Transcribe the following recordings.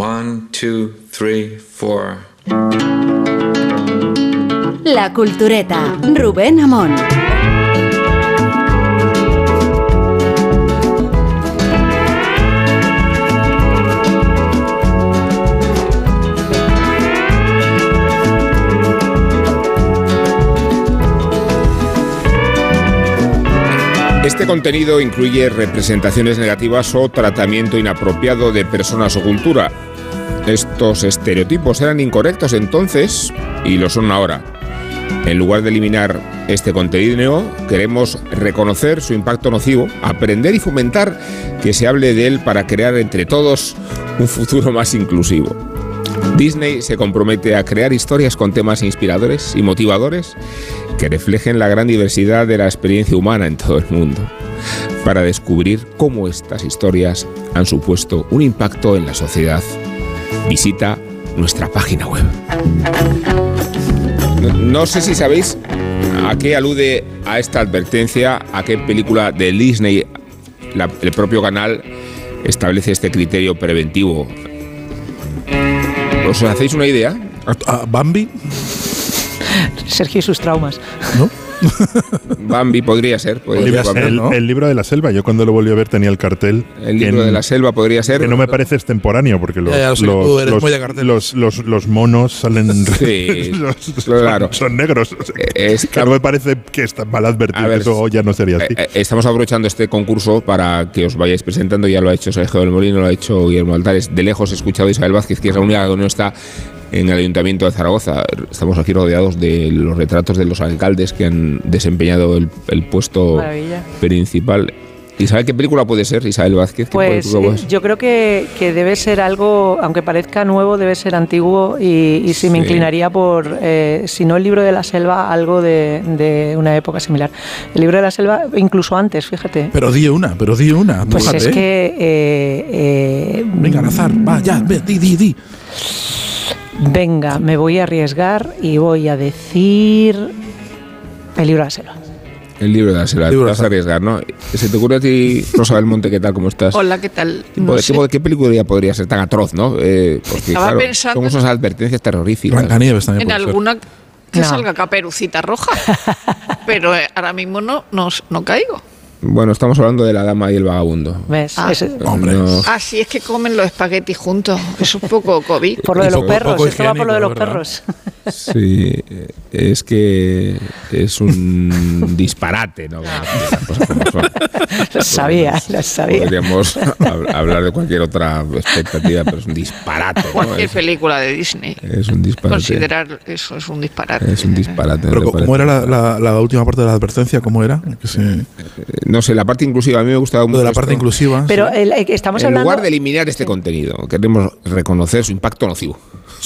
One, two, three, four. La Cultureta, Rubén Amón. Este contenido incluye representaciones negativas o tratamiento inapropiado de personas o cultura. Estos estereotipos eran incorrectos entonces y lo son ahora. En lugar de eliminar este contenido, queremos reconocer su impacto nocivo, aprender y fomentar que se hable de él para crear entre todos un futuro más inclusivo. Disney se compromete a crear historias con temas inspiradores y motivadores que reflejen la gran diversidad de la experiencia humana en todo el mundo, para descubrir cómo estas historias han supuesto un impacto en la sociedad. Visita nuestra página web. No, no sé si sabéis a qué alude a esta advertencia, a qué película de Disney la- el propio canal establece este criterio preventivo. ¿Os hacéis una idea? ¿A- a Bambi? Sergio y sus traumas. ¿No? Bambi podría ser. Podría Podría ser, ser, Bambi. ¿no? El, libro de la selva, yo cuando lo volví a ver tenía el cartel. El libro en- de la selva podría ser. Que no me parece extemporáneo, porque los, Ya, ya, monos salen. Sí, los- claro. son, son negros. o sea, Eh, que no me parece que está mal advertido. Ver, eso ya no sería así. Eh, eh, Estamos aprovechando este concurso para que os vayáis presentando. Ya lo ha hecho Sergio del Molino, lo ha hecho Guillermo Altares. De lejos he escuchado a Isabel Vázquez, que es la única que no está en el Ayuntamiento de Zaragoza. Estamos aquí rodeados de los retratos de los alcaldes que han desempeñado el, el puesto Maravilla. principal. ¿Isabel qué película puede ser, Isabel Vázquez? ¿Qué Pues puede ser? yo creo que, que debe ser algo, aunque parezca nuevo, debe ser antiguo y, y sí me inclinaría por, eh, si no el libro de la selva, algo de, de una época similar. El libro de la selva, incluso antes, fíjate. Pero di una, pero di una. Pues es que... eh, eh, Venga, Nazar, va, ya, ve, di, di, di. Venga, me voy a arriesgar y voy a decir el libro de la selva. El libro de la selva. El libro Te de vas a arriesgar, ¿no? ¿Se te ocurre a ti, Rosa del Monte, qué tal? ¿Cómo estás? Hola, ¿qué tal? ¿Qué, No película podría ser tan atroz, no? Eh, porque, Estaba claro, pensando- son esas advertencias terroríficas. Blancanieves también En puede ser. alguna que No. salga caperucita roja. Pero eh, ahora mismo no, no, no caigo. Bueno, estamos hablando de la dama y el vagabundo. ¿Ves? Ah. Es- Hombre. No, Ah, sí, es que comen los espaguetis juntos. Es un poco COVID. por lo de los perros, poco esto va por lo de los perros. sí, es que es un disparate, ¿no? Son. Lo sabía, lo sabía. Podríamos hab- hablar de cualquier otra expectativa, pero es un disparate. ¿no? Cualquier Es, película de Disney. es un disparate. Considerar eso es un disparate. Es un disparate. Pero. ¿cómo era la, la- la última parte de la advertencia? ¿Cómo era? Que se- Eh, No sé, la parte inclusiva, a mí me gustaba mucho. lo de la esto. parte inclusiva. Pero sí. el- el- estamos en hablando... lugar de eliminar este contenido, queremos reconocer su impacto nocivo.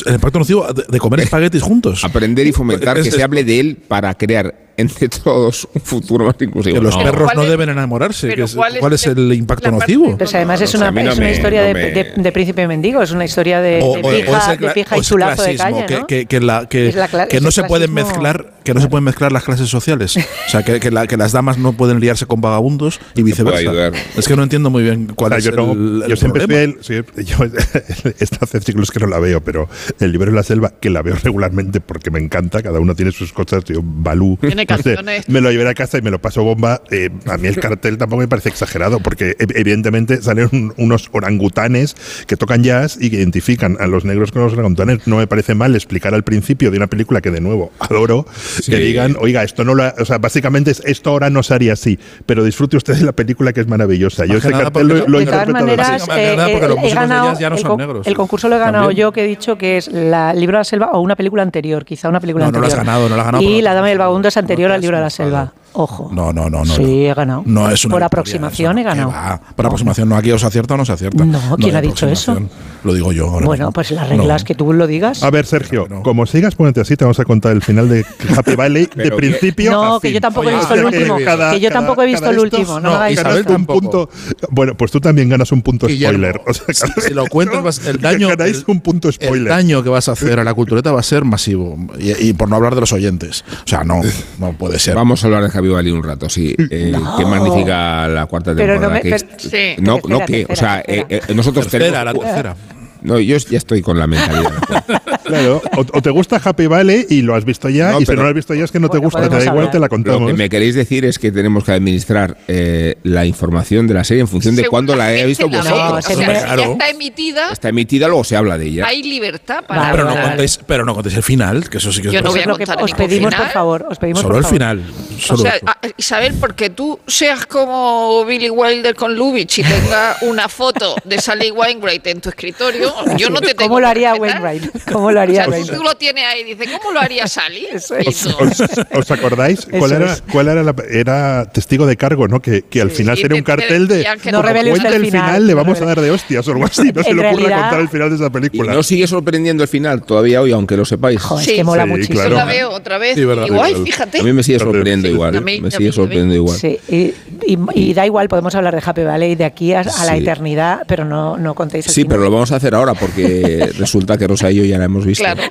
el impacto nocivo de, de comer espaguetis juntos. Aprender y fomentar Es- que se hable de él para crear entre todos un futuro más inclusivo. Que los No. perros ¿Cuál no es- deben enamorarse. pero que es- cuál es ¿Cuál es el- el impacto nocivo? Pues además es O una, no es una me- historia no de, me- de- de príncipe mendigo, es una historia de, O- de o- o pija, ese pija o y chulazo de que, ¿no? que- que la- que- Es la cla- que ese no se pueden mezclar que no se pueden mezclar las clases sociales o sea que, que la- que las damas no pueden liarse con vagabundos y viceversa es que no entiendo muy bien O cuál sea, es yo, el, no- el yo siempre problema. fui el, sí, yo, esto hace siglos que no la veo, pero el libro de la selva, que la veo regularmente porque me encanta, cada uno tiene sus cosas, yo Balú, Sé, canciones. me lo llevé a casa y me lo paso bomba, eh, a mí el cartel tampoco me parece exagerado, porque ev- evidentemente salen un- unos orangutanes que tocan jazz y que identifican a los negros con los orangutanes, no me parece mal explicar al principio de una película que de nuevo adoro, Sí. que digan, oiga, esto no lo, ha- o sea, básicamente es, esto ahora no se haría así, pero disfrute usted de la película que es maravillosa. Yo ese cartel lo, lo de todas de- maneras, eh, los eh, he músicos de ganado ya no el, son negros. el concurso lo he ganado También. yo, que he dicho que es la el libro de la selva o una película anterior, quizá una película No, no lo anterior. has ganado, no lo has ganado Y la La Dama y el Vagabundo es no anterior te al libro de la selva. Ojo. no no no no Sí, he ganado. no es una Por aproximación eso. he ganado. Por aproximación no aquí o se acierta o no se acierta No, ¿quién ha dicho eso? lo digo yo ahora Bueno, mismo. pues las reglas No. que tú lo digas. A ver, Sergio, No. como sigas, ponete así, te vamos a contar el final de Happy Valley de principio No, a que fin. yo tampoco he visto el que último, que yo tampoco he visto el último, no No, Isabel un punto. Bueno, pues tú también ganas un punto spoiler. O sea, cada si, si lo cuentas, el daño. ganáis el- un punto El spoiler. daño que vas a hacer a la cultureta va a ser masivo. Y, y por no hablar de los oyentes. O sea, no, no puede ser. Vamos a hablar de Javi Valley un rato, sí. Eh, Qué magnífica la cuarta Pero temporada. no me- que es- pero- Sí. no, Tercera, no, que, o sea, eh, eh, nosotros tercera, la tenemos, tercera. No, yo ya estoy con la mentalidad. Claro, o, o te gusta Happy Valley y lo has visto ya, No, y si pero- no lo has visto ya es que no te gusta, te da igual, hablar. te la Lo contamos. que me queréis decir es que tenemos que administrar eh, la información de la serie en función de cuándo la, he visto vosotros. No, O se sea, me- si ya Claro. está emitida, Está emitida, luego se habla de ella. hay libertad para Vale, Pero no, contéis, pero no contéis el final, que eso sí que es Yo no voy a lo contar os pedimos, final. por favor. Os pedimos, Solo por el favor. final. O Solo sea, eso. a- Isabel, porque tú seas como Billy Wilder con Lubitsch y tenga una foto de Sally Wainwright en tu escritorio, yo no te tengo ¿Cómo lo haría. Wainwright? ¿Cómo lo O haría sea, Wainwright? tú lo tienes ahí y dices, ¿cómo lo haría Sally? Eso Y es. tú, ¿Os, os acordáis? ¿Cuál Eso era, es. cuál era la era testigo de cargo, ¿no? Que, que al Sí, final y sería te- un cartel te de No revele el final, final, le no vamos a dar de hostias o algo así. No se le ocurra realidad- contar el final de esa Y película. no sigue sorprendiendo el final todavía hoy, aunque lo sepáis. Joder, es Sí, que mola sí, muchísimo. yo claro. la veo otra vez. Sí, verdad, y guay, verdad. fíjate. A mí me sigue sorprendiendo sí. igual. Me sigue sorprendiendo igual. Sí, y, y- y da igual, podemos hablar de Happy Valley de aquí a, la eternidad, pero no, no contéis el Sí, pero lo vamos a hacer ahora porque resulta que Rosa y yo ya la hemos visto. Claro.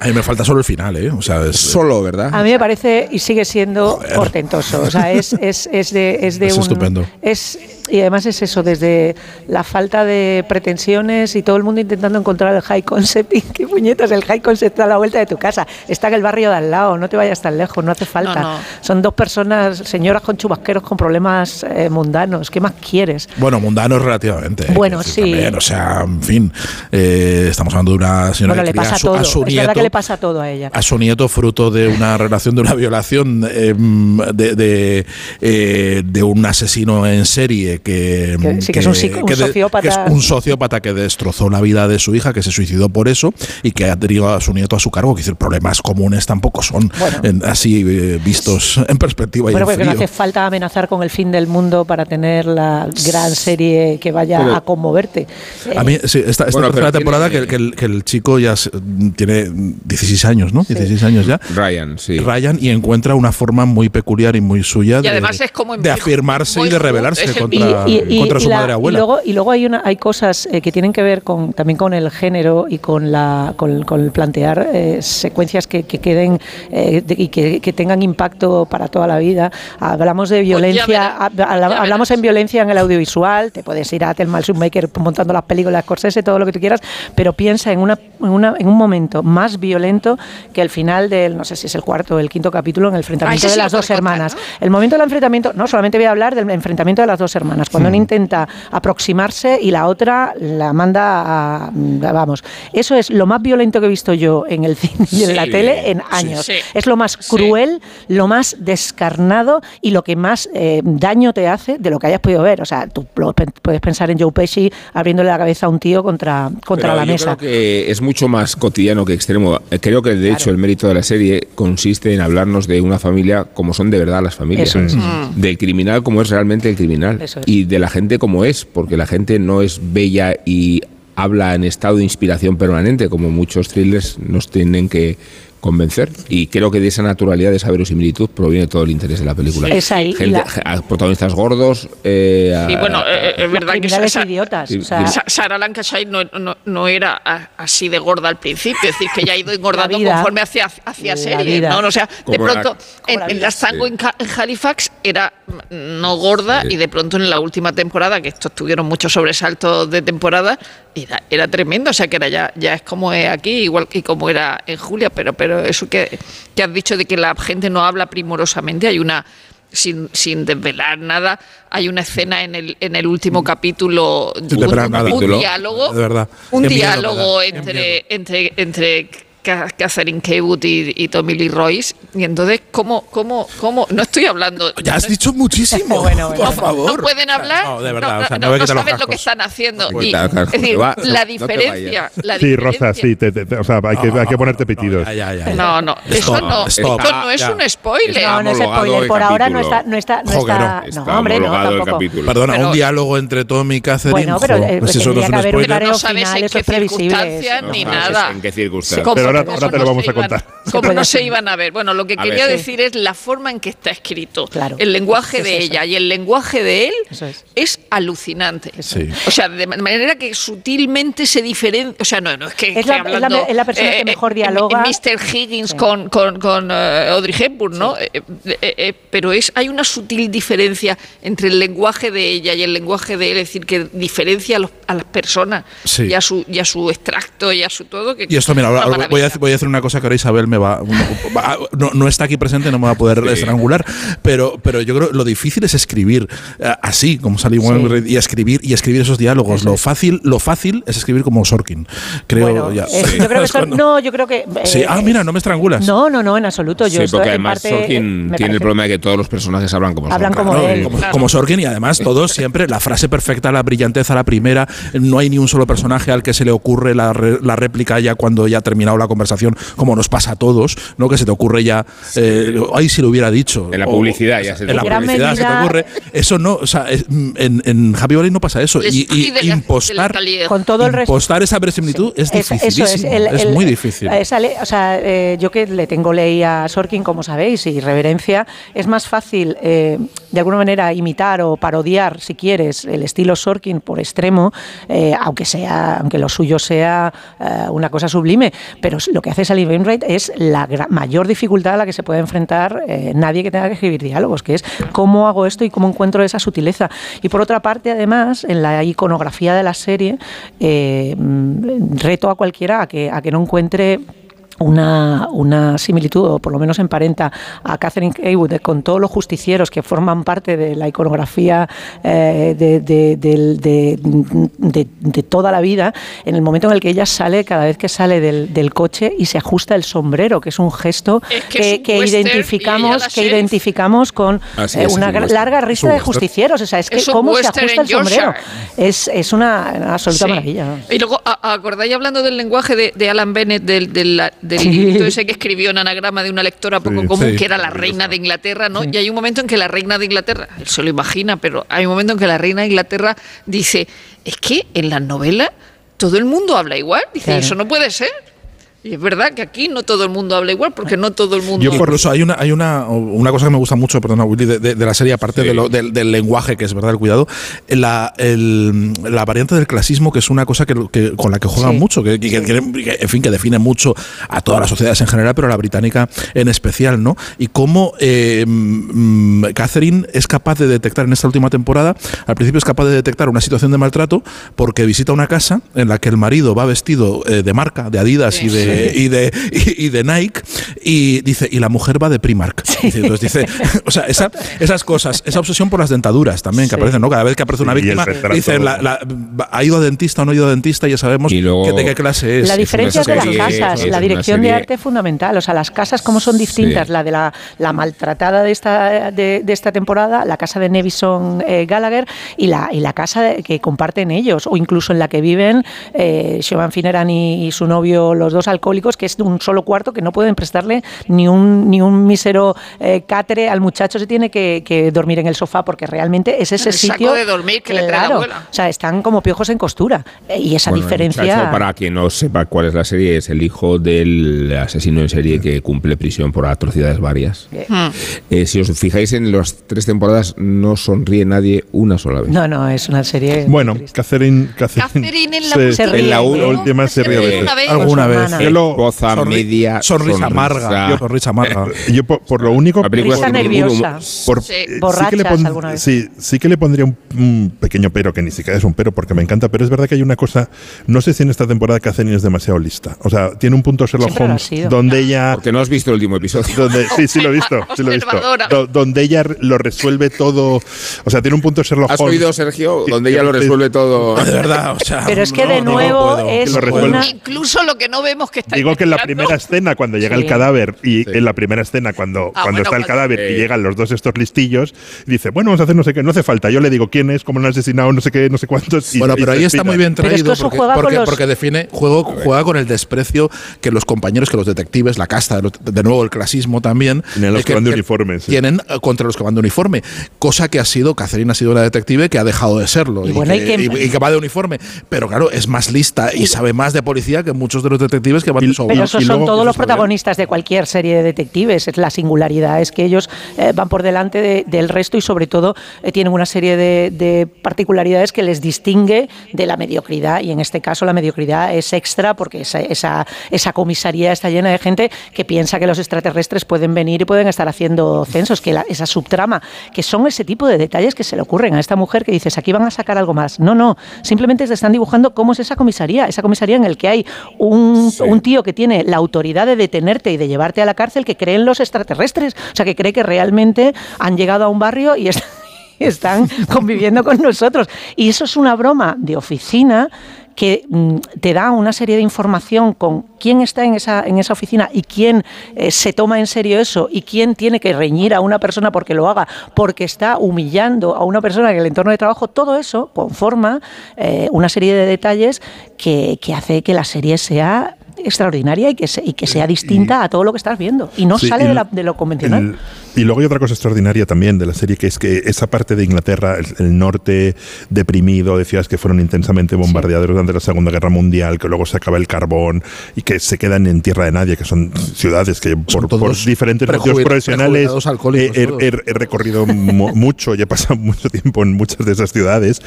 A mí me falta solo el final, ¿eh? O sea, es, Solo, ¿verdad? A mí me parece y sigue siendo Joder. portentoso. O sea, es, es, es de, es de Es un. estupendo. Es, y además es eso, desde la falta de pretensiones y todo el mundo intentando encontrar el high concept. ¿Y qué puñetas? El high concept está a la vuelta de tu casa. Está en el barrio de al lado, no te vayas tan lejos, no hace falta. No, no. Son dos personas, señoras con chubasqueros con problemas eh, mundanos. ¿Qué más quieres? Bueno, mundano relativamente. Bueno, decir, sí. también, o sea, en fin, eh, estamos hablando de una señora Bueno, que le pasa a su, todo. a su es nieto. verdad que le pasa todo a ella. a su nieto fruto de una relación de una violación eh, de, de, eh, de un asesino en serie que, Que sí, que es un un que de- sociópata. que es un sociópata que destrozó la vida de su hija que se suicidó por eso y que ha tenido a su nieto a su cargo que decir problemas comunes tampoco son Bueno. en- así eh, vistos en perspectiva y Bueno, en porque no hace falta amenazar con el fin del mundo para tener la gran serie que vaya Pero- a conmoverte. A mí, sí, esta, esta Bueno, pero tercera temporada tiene- que, que el, que el chico ya tiene 16 años, ¿no? 16 años ya. Ryan, sí. Ryan y encuentra una forma muy peculiar y muy suya Y de, además es como de afirmarse muy y de rebelarse el contra, Y- y- y- contra su y la- madre abuela. Y luego, y luego hay, una, hay cosas eh, que tienen que ver con, también con el género y con, la, con, con el plantear eh, secuencias que, que queden eh, de- y que, que tengan impacto para toda la vida. Hablamos de violencia, verás, ya habla- hablamos en violencia en el audiovisual, te puedes ir a Telma Maker montando las películas, Scorsese, todo lo que tú quieras, pero piensa en, una, en, una, en un momento más violento que el final del, no sé si es el cuarto o el quinto capítulo, en el enfrentamiento sí de las dos contar, hermanas. ¿no? El momento del enfrentamiento, no, solamente voy a hablar del enfrentamiento de las dos hermanas, cuando Hmm. una intenta aproximarse y la otra la manda a, vamos, eso es lo más violento que he visto yo en el cine y en la Sí, tele en sí, años. sí. Es lo más Sí. cruel, lo más descarnado y lo que más eh, daño te hace de lo que hayas podido ver. O sea, tú puedes pensar en Joe Pesci abriéndole la cabeza a un tío contra, contra Pero la yo mesa. Creo que es mucho más cotidiano que extremo. Eh, Creo que de hecho el mérito de la serie consiste en hablarnos de una familia como son de verdad las familias. Eso es. Del criminal como es realmente el criminal. Eso es. Y de la gente como es, porque la gente no es bella y habla en estado de inspiración permanente, como muchos thrillers nos tienen que convencer. Y creo que de esa naturalidad, de esa verosimilitud, proviene todo el interés de la película. Es ahí, Gente- la- a protagonistas gordos. eh, a- Y bueno, eh, eh, es verdad que criminales Sa- idiotas. sí, o sea, sí. Sarah Lancashire no, no, no era así de gorda al principio, es decir, que ya ha ido engordando La vida. conforme hacia, hacia La serie. vida. ¿no? O sea, de la- pronto Como en, la en vida. Las Tango Sí. en, Halifax era no gorda Sí. y de pronto en la última temporada, que estos tuvieron muchos sobresaltos de temporada, era, era tremendo. O sea, que era ya, ya es como es aquí, igual que como era en Julia, pero, pero eso que, que has dicho de que la gente no habla primorosamente, hay una sin, sin desvelar nada, hay una escena en el, en el último capítulo, Sin un, un Capítulo. diálogo, De verdad. un diálogo entre, entre, Catherine Kaywood y, y Tommy Lee Royce. Y entonces, ¿cómo, cómo, cómo? No estoy hablando. Ya has dicho muchísimo. Bueno, bueno. Por favor. ¿No pueden hablar? No, de verdad. o sea, no, saben lo que están haciendo. Pues Y, es decir, va, la diferencia. Sí, Rosa, sí, te- te- o sea, hay que, hay que ponerte pitidos. Ya, ya, ya. No, no, eso no, stop. esto no es Ya. un spoiler. Está no, no es spoiler. Por ahora no está. No está, no Joder, está, no. Está no, hombre, no, tampoco. capítulo. Perdona, Pero- un diálogo entre Tom y Catherine. Bueno, pero, eh, pues eso no es un spoiler. No sabes en qué circunstancias No ni nada. en qué circunstancias. Como ahora, te ¿Cómo lo vamos a contar. ¿Cómo puede no se iban a ver? Bueno, lo que A quería ver. decir es la forma en que está escrito. Claro. El lenguaje Es de eso. ella y el lenguaje de él es. es alucinante. Sí. O sea, de manera que sutilmente se diferencia. O sea, no, no es que. Es la- hablando, es persona que mejor en- dialoga. Mr. Higgins Sí. con, con, con eh, Audrey Hepburn, ¿no? Eh, eh, eh, eh, pero es, hay una sutil diferencia entre el lenguaje de ella y el lenguaje de él, es decir, que diferencia a, los- a las personas y, a su, y a su extracto y a su todo. Que Y esto, mira, ahora una voy a, voy decir una cosa que ahora Isabel me va. va- no, no está aquí presente, no me va a poder estrangular. Pero, pero yo creo que lo difícil es escribir eh, así, como Sally Wainwright, y escribir y escribir esos diálogos. Lo fácil, lo fácil es escribir como Sorkin. Creo Bueno, ya. eh, yo creo que son- no, yo creo que eh, Sí, ah, mira, no me estrangulas. No, no, no, en absoluto. Yo sí, estoy- porque además parte, Sorkin tiene el problema de que todos los personajes hablan como Hablan Sorkin. como No, él. como, Claro. como Sorkin y además todos siempre la frase perfecta, la brillantez a la primera, no hay ni un solo personaje al que se le ocurre la, re- la réplica ya cuando ya ha terminado la conversación, como nos pasa a todos, ¿no? Que se te ocurre ya, eh, ay, si lo hubiera dicho. En la O- publicidad ya se te En la publicidad se te ocurre. Eso no, o sea, es- en, en Happy Valley no pasa eso. Y, y impostar. Con todo el impostar esa verosimilitud es Es- dificilísimo. eso Es, es, el- el- muy difícil. esa le- o sea, eh, yo que le tengo ley a Sorkin, como sabéis, y reverencia, es más fácil eh, de alguna manera imitar o parodiar, si quieres, el estilo Sorkin por extremo, eh, aunque sea, aunque lo suyo sea eh, una cosa sublime. Pero lo que hace Sally Wainwright es la mayor dificultad a la que se puede enfrentar eh, nadie que tenga que escribir diálogos, que es cómo hago esto y cómo encuentro esa sutileza. Y por otra parte, además, en la iconografía de la serie, reto a cualquiera a que, a que no encuentre una, una similitud, o por lo menos emparenta a Catherine Heywood con todos los justicieros que forman parte de la iconografía eh, de, de- del- de- de- de toda la vida, en el momento en el que ella sale, cada vez que sale del, del coche y se ajusta el sombrero, que es un gesto Es que que, es un que western y identificamos, que sheriff. identificamos con eh, una un larga lista de justicieros. O sea, es que Es cómo se ajusta el sombrero. Es, es una, absoluta Sí. maravilla. Y luego, ¿acordáis hablando del lenguaje de, de Alan Bennett, del, del, del Sí. librito ese que escribió en anagrama de una lectora poco Sí, común, sí. que era la reina de Inglaterra, ¿no? Y hay un momento en que la reina de Inglaterra, él se lo imagina, pero hay un momento en que la reina de Inglaterra dice, es que en las novelas todo el mundo habla igual. Dice, Claro. eso no puede ser. Y es verdad que aquí no todo el mundo habla igual, porque no todo el mundo... Yo por- Incluso hay una, hay una, una cosa que me gusta mucho, perdona, Willy, de, de- de la serie, aparte de lo- del, del lenguaje, que es verdad, el cuidado, la, el- la variante del clasismo, que es una cosa que, que- con la que juegan Sí. mucho, que, que- que- que, en fin, que define mucho a todas las sociedades en general, pero a la británica en especial, ¿no? Y cómo eh, mm, Catherine es capaz de detectar en esta última temporada, al principio es capaz de detectar una situación de maltrato porque visita una casa en la que el marido va vestido eh, de marca, de Adidas y de y de y, y de Nike y dice y la mujer va de Primark. Dice, Entonces dice, o sea, esa- esas cosas, esa obsesión por las dentaduras también que Sí. aparecen, ¿no? Cada vez que aparece una víctima retrato. dice la- la- ha ido a dentista o no ha ido a dentista, ya sabemos Y luego- que de qué clase es. La Es diferencia una de las serie- casas, es la dirección de arte es fundamental. O sea, las casas como son distintas. Sí. La de la, la maltratada de esta, de, de esta temporada, la casa de Nevison eh, Gallagher y la, y la casa que comparten ellos, o incluso en la que viven eh, Siobhan Finneran y, y su novio, los dos alcohólicos, que es de un solo cuarto que no pueden prestarle ni un, ni un mísero eh, catre al muchacho, se tiene que, que dormir en el sofá porque realmente es ese El saco sitio. de dormir que le trae la Claro, abuela. O sea, están como piojos en costura. Eh, Y esa Bueno, diferencia. muchacho, para quien no sepa cuál es la serie, es el hijo del asesino en serie que cumple prisión por atrocidades varias. Hmm. Eh, si os fijáis en las tres temporadas, no sonríe nadie una sola vez. No, no, es una serie. Bueno. Catherine, Catherine, Catherine en la se- última- ríe. en la ¿no? u- última se ríe. Una vez. Su Alguna vez. Yo lo- Esposa Sonri- media. sonrisa amarga. Sonrisa amarga. Yo por, por lo único La película Risa es un- un nerviosa. por- Sí. eh, sí que le pon- alguna vez. sí, sí que le pondría un, un pequeño pero, que ni siquiera es un pero porque me encanta, pero es verdad que hay una cosa, no sé si en esta temporada Catherine es demasiado lista. O sea, tiene un punto Sherlock Siempre Holmes sido. donde ella... Porque no has visto el último episodio. Donde, sí, sí lo he visto, sí lo he visto. Observadora. Do- donde ella lo resuelve todo, o sea, tiene un punto Sherlock ¿Has Holmes. oído, Sergio? Donde ella lo resuelve todo. De verdad, o sea. Pero es que no, de nuevo es una. Incluso lo que no vemos que está Digo que en la primera escena, cuando llega Sí. el cadáver, y Sí. en la primera escena, cuando, Ah, cuando bueno, está el cadáver y llegan los dos estos listillos, dice, bueno, vamos a hacer no sé qué, no hace falta. Yo le digo quién es, cómo lo han asesinado, no sé qué, no sé cuántos. y- Bueno, pero ahí está muy bien que traído porque, porque, los- porque define, juego, juega con el desprecio que los compañeros, que los detectives, la casta, de, nuevo el clasismo también. Tienen los eh, que van de uniforme, sí. Tienen eh, contra los que van de uniforme. Cosa que ha sido, Catherine ha sido una detective que ha dejado de serlo. Y Y, bueno, que, que- y que va de uniforme. Pero claro, es más lista y sabe más de policía que muchos de los detectives que van Pero esos y son todos los protagonistas de cualquier serie de detectives. Es la singularidad es que ellos eh, van por delante de- del resto y sobre todo eh, tienen una serie de, de particularidades que les distingue de la mediocridad y en este caso la mediocridad es extra porque esa, esa, esa comisaría está llena de gente que piensa que los extraterrestres pueden venir y pueden estar haciendo censos, que la- esa subtrama, que son ese tipo de detalles que se le ocurren a esta mujer que dices, aquí van a sacar algo más. No, no, simplemente te están dibujando cómo es esa comisaría, esa comisaría en el que hay un, Sí. un tío que tiene la autoridad de detenerte y de llevarte a la cárcel que cree en los extraterrestres, o sea, que cree que realmente han llegado a un barrio y est- y están conviviendo con nosotros. Y eso es una broma de oficina que mm, te da una serie de información con quién está en esa, en esa oficina y quién eh, se toma en serio eso y quién tiene que reñir a una persona porque lo haga, porque está humillando a una persona en el entorno de trabajo, todo eso conforma eh, una serie de detalles que, que hace que la serie sea extraordinaria y que, se- y que sea distinta a todo lo que estás viendo y no Sí, sale de, la- de lo convencional. Y luego hay otra cosa extraordinaria también de la serie, que es que esa parte de Inglaterra, el, el norte deprimido, de ciudades que fueron intensamente bombardeadas durante la Segunda Guerra Mundial, que luego se acaba el carbón y que se quedan en tierra de nadie, que son ciudades que por, por diferentes motivos profesionales he, he- todos. he- he recorrido mu- mucho y he pasado mucho tiempo en muchas de esas ciudades,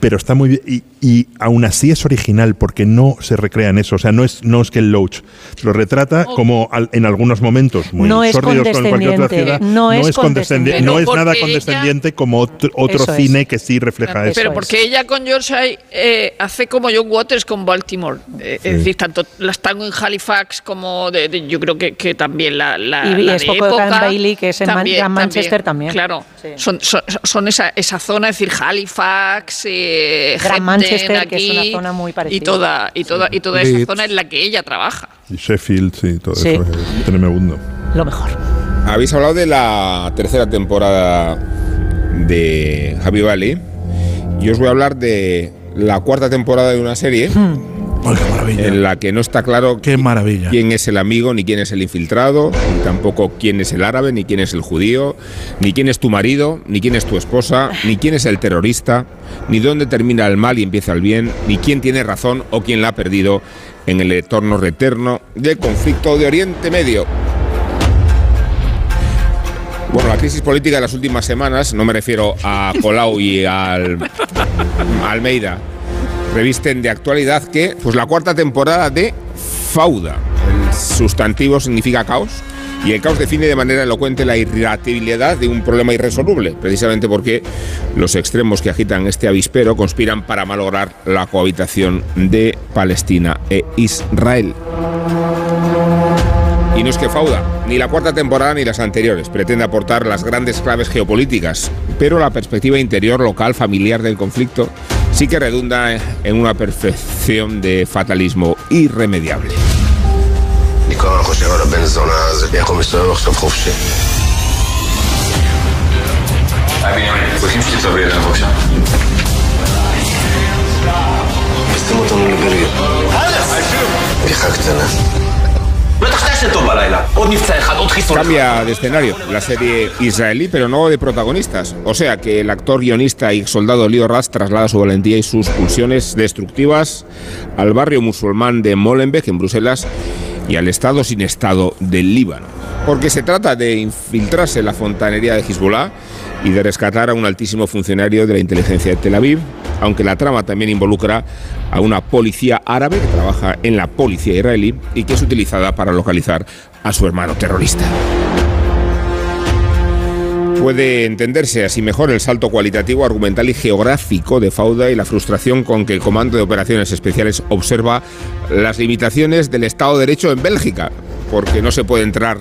pero está muy bien. Y, y aún así es original porque no se recrea en eso. O sea, no es, no es que el Loach lo retrata como al- en algunos momentos muy No sórdidos con cualquier otra ciudad. No es condescendi- condescendiente. no No, es nada condescendiente como otro, otro Eso es. cine que sí refleja eso. Pero es. porque ella con Yorkshire eh, hace como John Waters con Baltimore. Eh, Es decir, tanto las tango en Halifax como de, de- yo creo que, que también la, la, Y- y la es de poco de época. Gran Bailey, que es en Man- Gran Manchester también. Claro, Sí. son, son, son esa, esa zona, es decir, Halifax, eh, Gran Manchester, que es una aquí, zona muy parecida. Y toda, y toda, y toda esa Leeds. zona en la que ella trabaja. Y Sheffield, sí, todo Sí. eso es tremendo. Lo mejor. Habéis hablado de la tercera temporada de Happy Valley. Y os voy a hablar de la cuarta temporada de una serie qué maravilla. en la que no está claro Qué maravilla. quién es el amigo, ni quién es el infiltrado, ni tampoco quién es el árabe, ni quién es el judío, ni quién es tu marido, ni quién es tu esposa, ni quién es el terrorista, ni dónde termina el mal y empieza el bien, ni quién tiene razón o quién la ha perdido en el eterno reterno del conflicto de Oriente Medio. Bueno, la crisis política de las últimas semanas, no me refiero a Colau y al a Almeida, revisten de actualidad que pues la cuarta temporada de Fauda. El sustantivo significa caos y el caos define de manera elocuente la irritabilidad de un problema irresoluble, precisamente porque los extremos que agitan este avispero conspiran para malograr la cohabitación de Palestina e Israel. Y no es que Fauda, ni la cuarta temporada ni las anteriores, pretende aportar las grandes claves geopolíticas, pero la perspectiva interior, local, familiar del conflicto sí que redunda en una perfección de fatalismo irremediable. Cambia de escenario la serie israelí, pero no de protagonistas. O sea que el actor, guionista y soldado Leo Ras traslada su valentía y sus pulsiones destructivas al barrio musulmán de Molenbeek, en Bruselas, y al estado sin estado del Líbano. Porque se trata de infiltrarse en la fontanería de Hezbollah y de rescatar a un altísimo funcionario de la inteligencia de Tel Aviv, aunque la trama también involucra a una policía árabe que trabaja en la policía israelí y que es utilizada para localizar a su hermano terrorista. Puede entenderse así mejor el salto cualitativo, argumental y geográfico de Fauda y la frustración con que el Comando de Operaciones Especiales observa las limitaciones del Estado de Derecho en Bélgica, porque no se puede entrar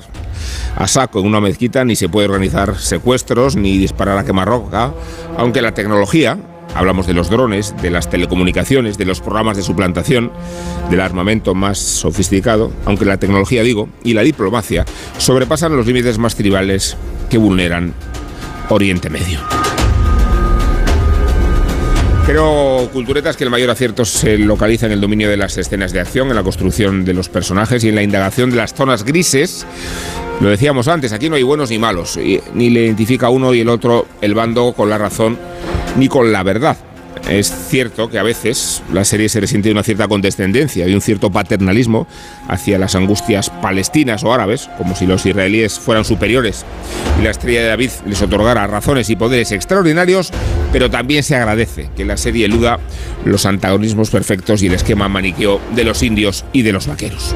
a saco en una mezquita, ni se puede organizar secuestros, ni disparar a quemarroca, aunque la tecnología, hablamos de los drones, de las telecomunicaciones, de los programas de suplantación, del armamento más sofisticado, aunque la tecnología, digo, y la diplomacia sobrepasan los límites más tribales que vulneran Oriente Medio. Creo, Culturetas, que el mayor acierto se localiza en el dominio de las escenas de acción, en la construcción de los personajes y en la indagación de las zonas grises. Lo decíamos antes, aquí no hay buenos ni malos, ni le identifica uno y el otro el bando con la razón ni con la verdad. Es cierto que a veces la serie se resiente de una cierta condescendencia y un cierto paternalismo hacia las angustias palestinas o árabes, como si los israelíes fueran superiores y la estrella de David les otorgara razones y poderes extraordinarios, pero también se agradece que la serie eluda los antagonismos perfectos y el esquema maniqueo de los indios y de los vaqueros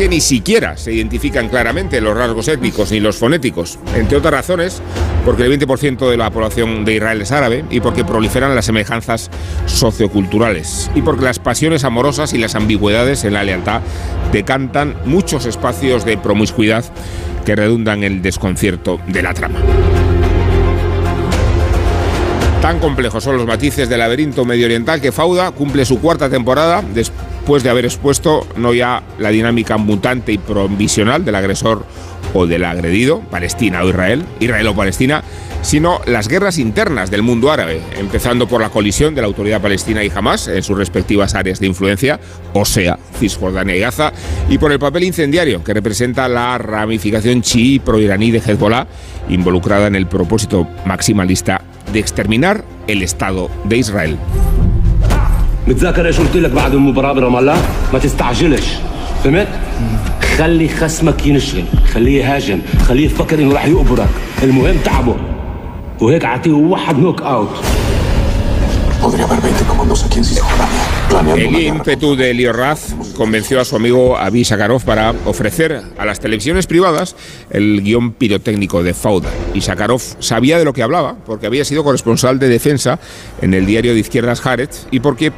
que ni siquiera se identifican claramente los rasgos étnicos ni los fonéticos, entre otras razones porque el 20% de la población de Israel es árabe y porque proliferan las semejanzas socioculturales y porque las pasiones amorosas y las ambigüedades en la lealtad decantan muchos espacios de promiscuidad que redundan en el desconcierto de la trama. Tan complejos son los matices del laberinto medio oriental que Fauda cumple su cuarta temporada después de haber expuesto no ya la dinámica mutante y provisional del agresor o del agredido, Palestina o Israel, Israel o Palestina, sino las guerras internas del mundo árabe, empezando por la colisión de la autoridad palestina y Hamas en sus respectivas áreas de influencia, o sea, Cisjordania y Gaza, y por el papel incendiario que representa la ramificación chií pro-iraní de Hezbollah, involucrada en el propósito maximalista de exterminar el Estado de Israel. متذكر ايش قلت لك بعد المباراه برام الله؟ ما تستعجلش فهمت؟ خلي خصمك ينشغل خليه يهاجم خليه يفكر انه راح يقبرك المهم تعبه وهيك اعطيه واحد نوك اوت Podría haber 20 comandos aquí en Cisjordania, planeando El una guerra ímpetu de Elio Raz convenció a su amigo Avi Shakarov para ofrecer a las televisiones privadas el guión pirotécnico de Fauda. Y Shakarov sabía de lo que hablaba, porque había sido corresponsal de defensa en el diario de izquierdas Haaretz y porque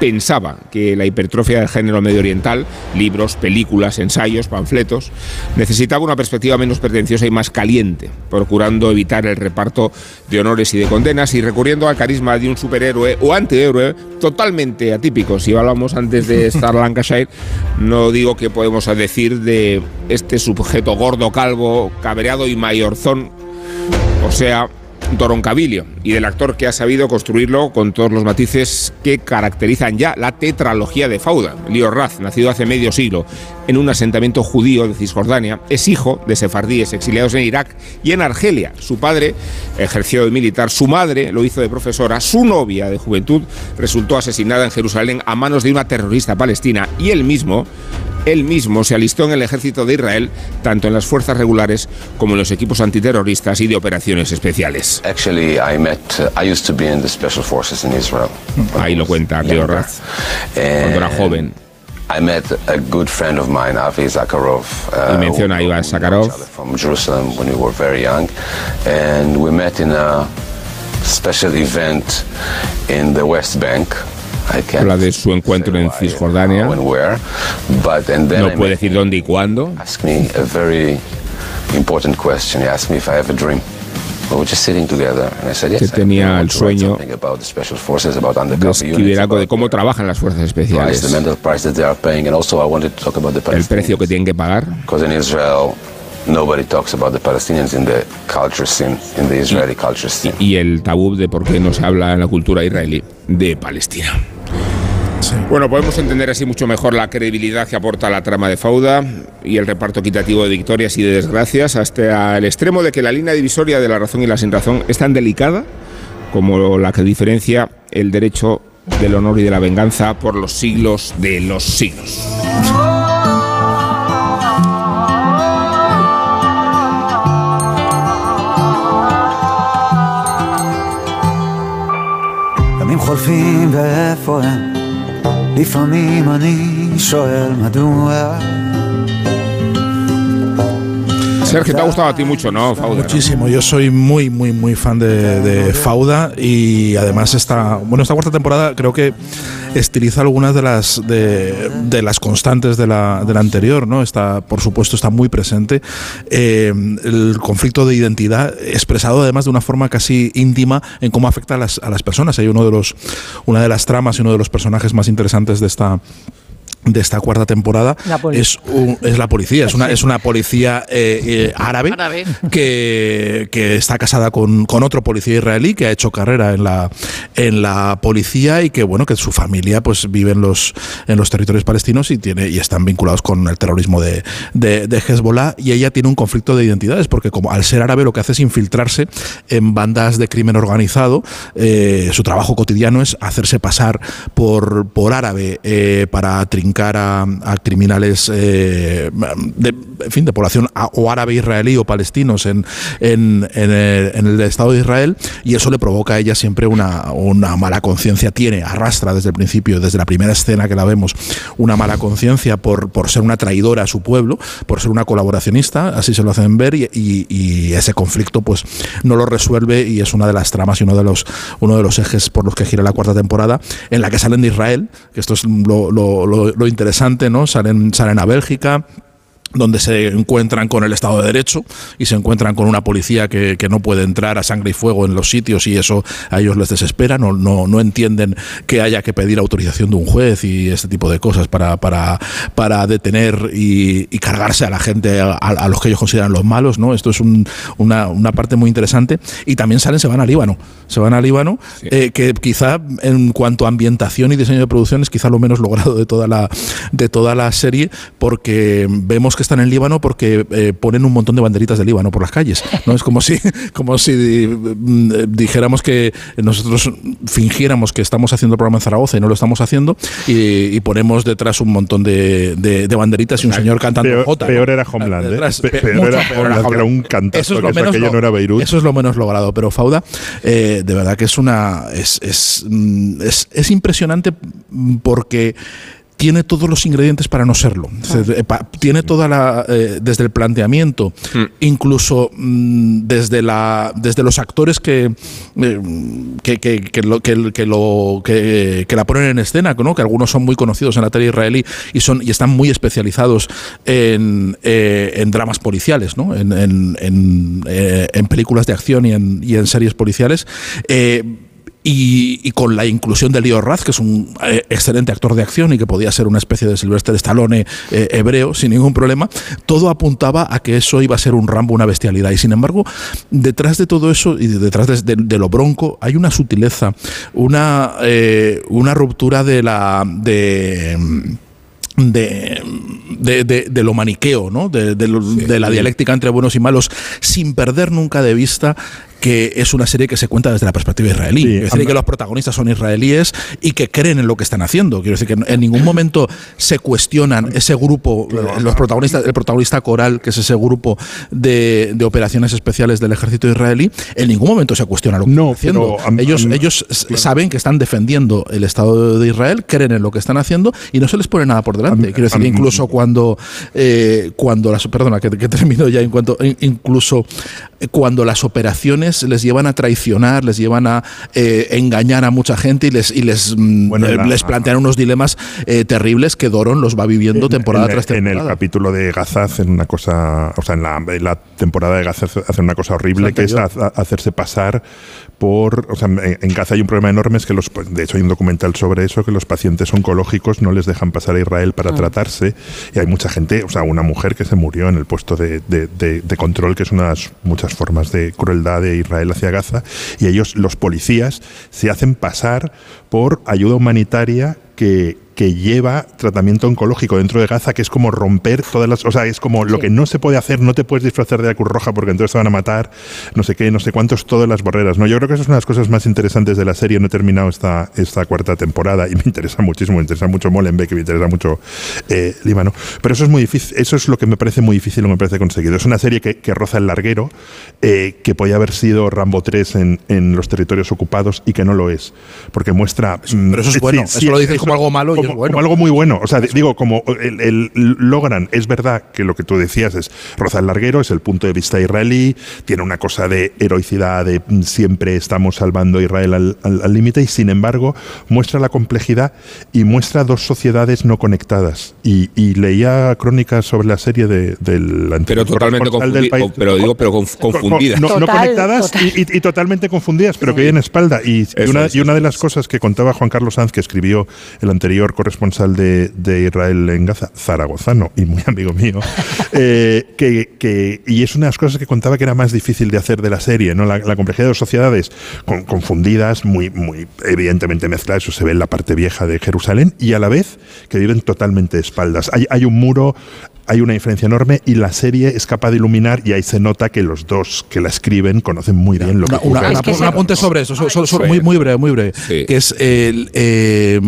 pensaba que la hipertrofia del género medio oriental, libros, películas, ensayos, panfletos, necesitaba una perspectiva menos pretenciosa y más caliente, procurando evitar el reparto de honores y de condenas y recurriendo al carisma de un superhéroe o antihéroe totalmente atípico. Si hablamos antes de Star Lancashire, no digo que podemos decir de este sujeto gordo, calvo, cabreado y mayorzón, o sea, Toroncabilio y del actor que ha sabido construirlo con todos los matices que caracterizan ya la tetralogía de Fauda. Leo Raz, nacido hace medio siglo en un asentamiento judío de Cisjordania, es hijo de sefardíes exiliados en Irak y en Argelia. Su padre ejerció de militar, su madre lo hizo de profesora, su novia de juventud resultó asesinada en Jerusalén a manos de una terrorista palestina y él mismo él mismo se alistó en el ejército de Israel, tanto en las fuerzas regulares como en los equipos antiterroristas y de operaciones especiales. Actually, I met, uh, I used to be in the special forces in Israel. Ahí lo cuenta Leo Raz, cuando era joven. I met a good friend of mine, Avi Zakharov. Y menciona a Ivan Zakharov. From Jerusalem when we were very young. And we met in a special event in the West Bank. I can't Habla de su encuentro en why, Cisjordania. No puede decir dónde y cuándo. Que tenía el sueño de escribir algo de cómo trabajan las fuerzas especiales, el precio que tienen que pagar. Nobody talks about the Palestinians in the culture scene, in the Israeli culture scene. y el tabú de por qué no se habla en la cultura israelí de Palestina. Bueno, podemos entender así mucho mejor la credibilidad que aporta la trama de Fauda y el reparto equitativo de victorias y de desgracias hasta el extremo de que la línea divisoria de la razón y la sin razón es tan delicada como la que diferencia el derecho del honor y de la venganza por los siglos de los siglos. חולפים ואיפה הם? לפעמים אני שואל מדוע Sergio, te ha gustado a ti mucho, ¿no, Fauda? Muchísimo, yo soy muy, muy, muy fan de, Fauda y además esta, bueno, esta cuarta temporada creo que estiliza algunas de las de, las constantes de la, de la anterior, ¿no? Está, por supuesto, está muy presente. Eh, el conflicto de identidad expresado además de una forma casi íntima en cómo afecta a las, a las personas. Hay uno de los, una de las tramas y uno de los personajes más interesantes de esta de esta cuarta temporada La es, un- es la policía, es una, es una policía eh, eh, árabe, Árabe. Que, que está casada con, con otro policía israelí que ha hecho carrera en la, en la policía y que bueno que su familia pues vive en los, en los territorios palestinos y tiene y están vinculados con el terrorismo de, de, de Hezbollah y ella tiene un conflicto de identidades porque como al ser árabe lo que hace es infiltrarse en bandas de crimen organizado eh, su trabajo cotidiano es hacerse pasar por, por árabe eh, para trincar a, a criminales eh, de, en fin, de población o árabe israelí o palestinos en, en, en el, Estado de Israel y eso le provoca a ella siempre una, una mala conciencia, tiene, arrastra desde el principio, desde la primera escena que la vemos, una mala conciencia por, por ser una traidora a su pueblo, por ser una colaboracionista, así se lo hacen ver y, y- ese conflicto pues no lo resuelve y es una de las tramas y uno de los, uno de los ejes por los que gira la cuarta temporada, en la que salen de Israel, que esto es lo interesante, ¿no? Salen, salen a Bélgica, donde se encuentran con el Estado de Derecho y se encuentran con una policía que, que no puede entrar a sangre y fuego en los sitios y eso a ellos les desespera, no, no, no entienden que haya que pedir autorización de un juez y este tipo de cosas para, para, para detener y, y cargarse a la gente, a, a los que ellos consideran los malos, ¿no? Esto es un- una, una parte muy interesante. Y también salen, se van a Líbano, se van a Líbano, eh, que quizá en cuanto a ambientación y diseño de producción es quizá lo menos logrado de toda la, de toda la serie porque vemos que están en Líbano porque eh, ponen un montón de banderitas de Líbano por las calles. ¿no? Es como si, como si mm, eh, dijéramos que nosotros fingiéramos que estamos haciendo el programa en Zaragoza y no lo estamos haciendo y, y ponemos detrás un montón de, de- de banderitas y un señor cantando Peor, peor era Homeland, ¿eh? Detrás, Pe- pe- peor mucho era peor Homeland, que era un cantazo, Eso es que lo eso menos aquello lo- no era Beirut. Eso es lo menos logrado, pero Fauda, eh, de verdad que es una es, es, mm, es- es impresionante mm, porque tiene todos los ingredientes para no serlo. Ah. Se- eh, Tiene toda la eh, desde el planteamiento, incluso mm, desde la desde los actores que eh, que, que- que lo, que, que lo que, que la ponen en escena, ¿no? Que algunos son muy conocidos en la tele israelí y son y están muy especializados en, eh, en dramas policiales, ¿no? En, en- en, eh, en películas de acción y en, y en series policiales. Eh, y, y con la inclusión de Leo Raz, que es un eh, excelente actor de acción y que podía ser una especie de Sylvester Stallone eh, hebreo sin ningún problema, todo apuntaba a que eso iba a ser un Rambo, una bestialidad. Y sin embargo, detrás de todo eso y detrás de, de- de lo bronco hay una sutileza, una, eh, una ruptura de la... De, de, de, de- de lo maniqueo, ¿no? de la dialéctica entre buenos y malos, sin perder nunca de vista que es una serie que se cuenta desde la perspectiva israelí. Sí, Quiero decir anda- que los protagonistas son israelíes y que creen en lo que están haciendo. Quiero decir que en ningún momento se cuestionan ese grupo, eh, los protagonistas, el protagonista coral, que es ese grupo de, de operaciones especiales del ejército israelí, en ningún momento se cuestiona lo que No, están haciendo. pero, ellos ellos saben que están defendiendo el Estado de Israel, creen en lo que están haciendo y no se les pone nada por delante. Quiero decir que incluso cuando, eh, cuando las, perdona, que, que termino ya, en cuanto, in- incluso cuando las operaciones les llevan a traicionar, les llevan a eh, engañar a mucha gente y les, y les, mm, Bueno, eh, la- les plantean unos dilemas eh, terribles que Doron los va viviendo temporada en, tras en temporada. el capítulo de Gaza hacen una cosa, o sea, en la, en la temporada de Gaza hacen una cosa horrible, que es hacerse pasar por, o sea, en, en Gaza hay un problema enorme, es que los, pues, de hecho hay un documental sobre eso, que los pacientes oncológicos no les dejan pasar a Israel para Ah. tratarse, y hay mucha gente, o sea, una mujer que se murió en el puesto de, de- de- de control, que es una de las muchas formas de crueldad de Israel hacia Gaza, y ellos, los policías, se hacen pasar por ayuda humanitaria que, que lleva tratamiento oncológico dentro de Gaza, que es como romper todas las. O sea, es como lo que no se puede hacer, no te puedes disfrazar de la Cruz Roja porque entonces te van a matar, no sé qué, no sé cuántos, todas las barreras. ¿no? Yo creo que eso es una de las cosas más interesantes de la serie. No he terminado esta, esta cuarta temporada y me interesa muchísimo, me interesa mucho Molenbeek y me interesa mucho eh, Líbano. Pero eso es muy difícil, eso es lo que me parece muy difícil, lo que me parece conseguido. Es una serie que, que roza el larguero, eh, que podía haber sido Rambo 3 en, en los territorios ocupados y que no lo es. Porque muestra. mm, pero eso es bueno, eso lo dices como algo malo y como, es bueno. como algo muy bueno. O sea, di- digo, como el, el- logran, es verdad que lo que tú decías es roza el larguero, es el punto de vista israelí, tiene una cosa de heroicidad, de mm, siempre estamos salvando a Israel al límite, y sin embargo muestra la complejidad y muestra dos sociedades no conectadas. Y, y leía crónicas sobre la serie de, del Pero totalmente del país- pero digo, pero conf- con- con- confundidas. No, conectadas total. Y, y- y totalmente confundidas, pero que hay en espalda. Y, una, es, y una de las cosas que contaba Juan Carlos Sanz, que escribió el anterior corresponsal de, de Israel en Gaza, zaragozano y muy amigo mío, eh, que, que- y es una de las cosas que contaba que era más difícil de hacer de la serie, ¿no? La, la complejidad de dos sociedades con- confundidas, muy, muy evidentemente mezcladas, eso se ve en la parte vieja de Jerusalén, y a la vez que viven totalmente de espaldas. Hay, hay un muro hay una diferencia enorme y la serie es capaz de iluminar y ahí se nota que los dos que la escriben conocen muy bien lo que Una- un apunte sobre eso, so- so- so- Sí. muy, muy breve, muy breve. Sí. Que es el, eh,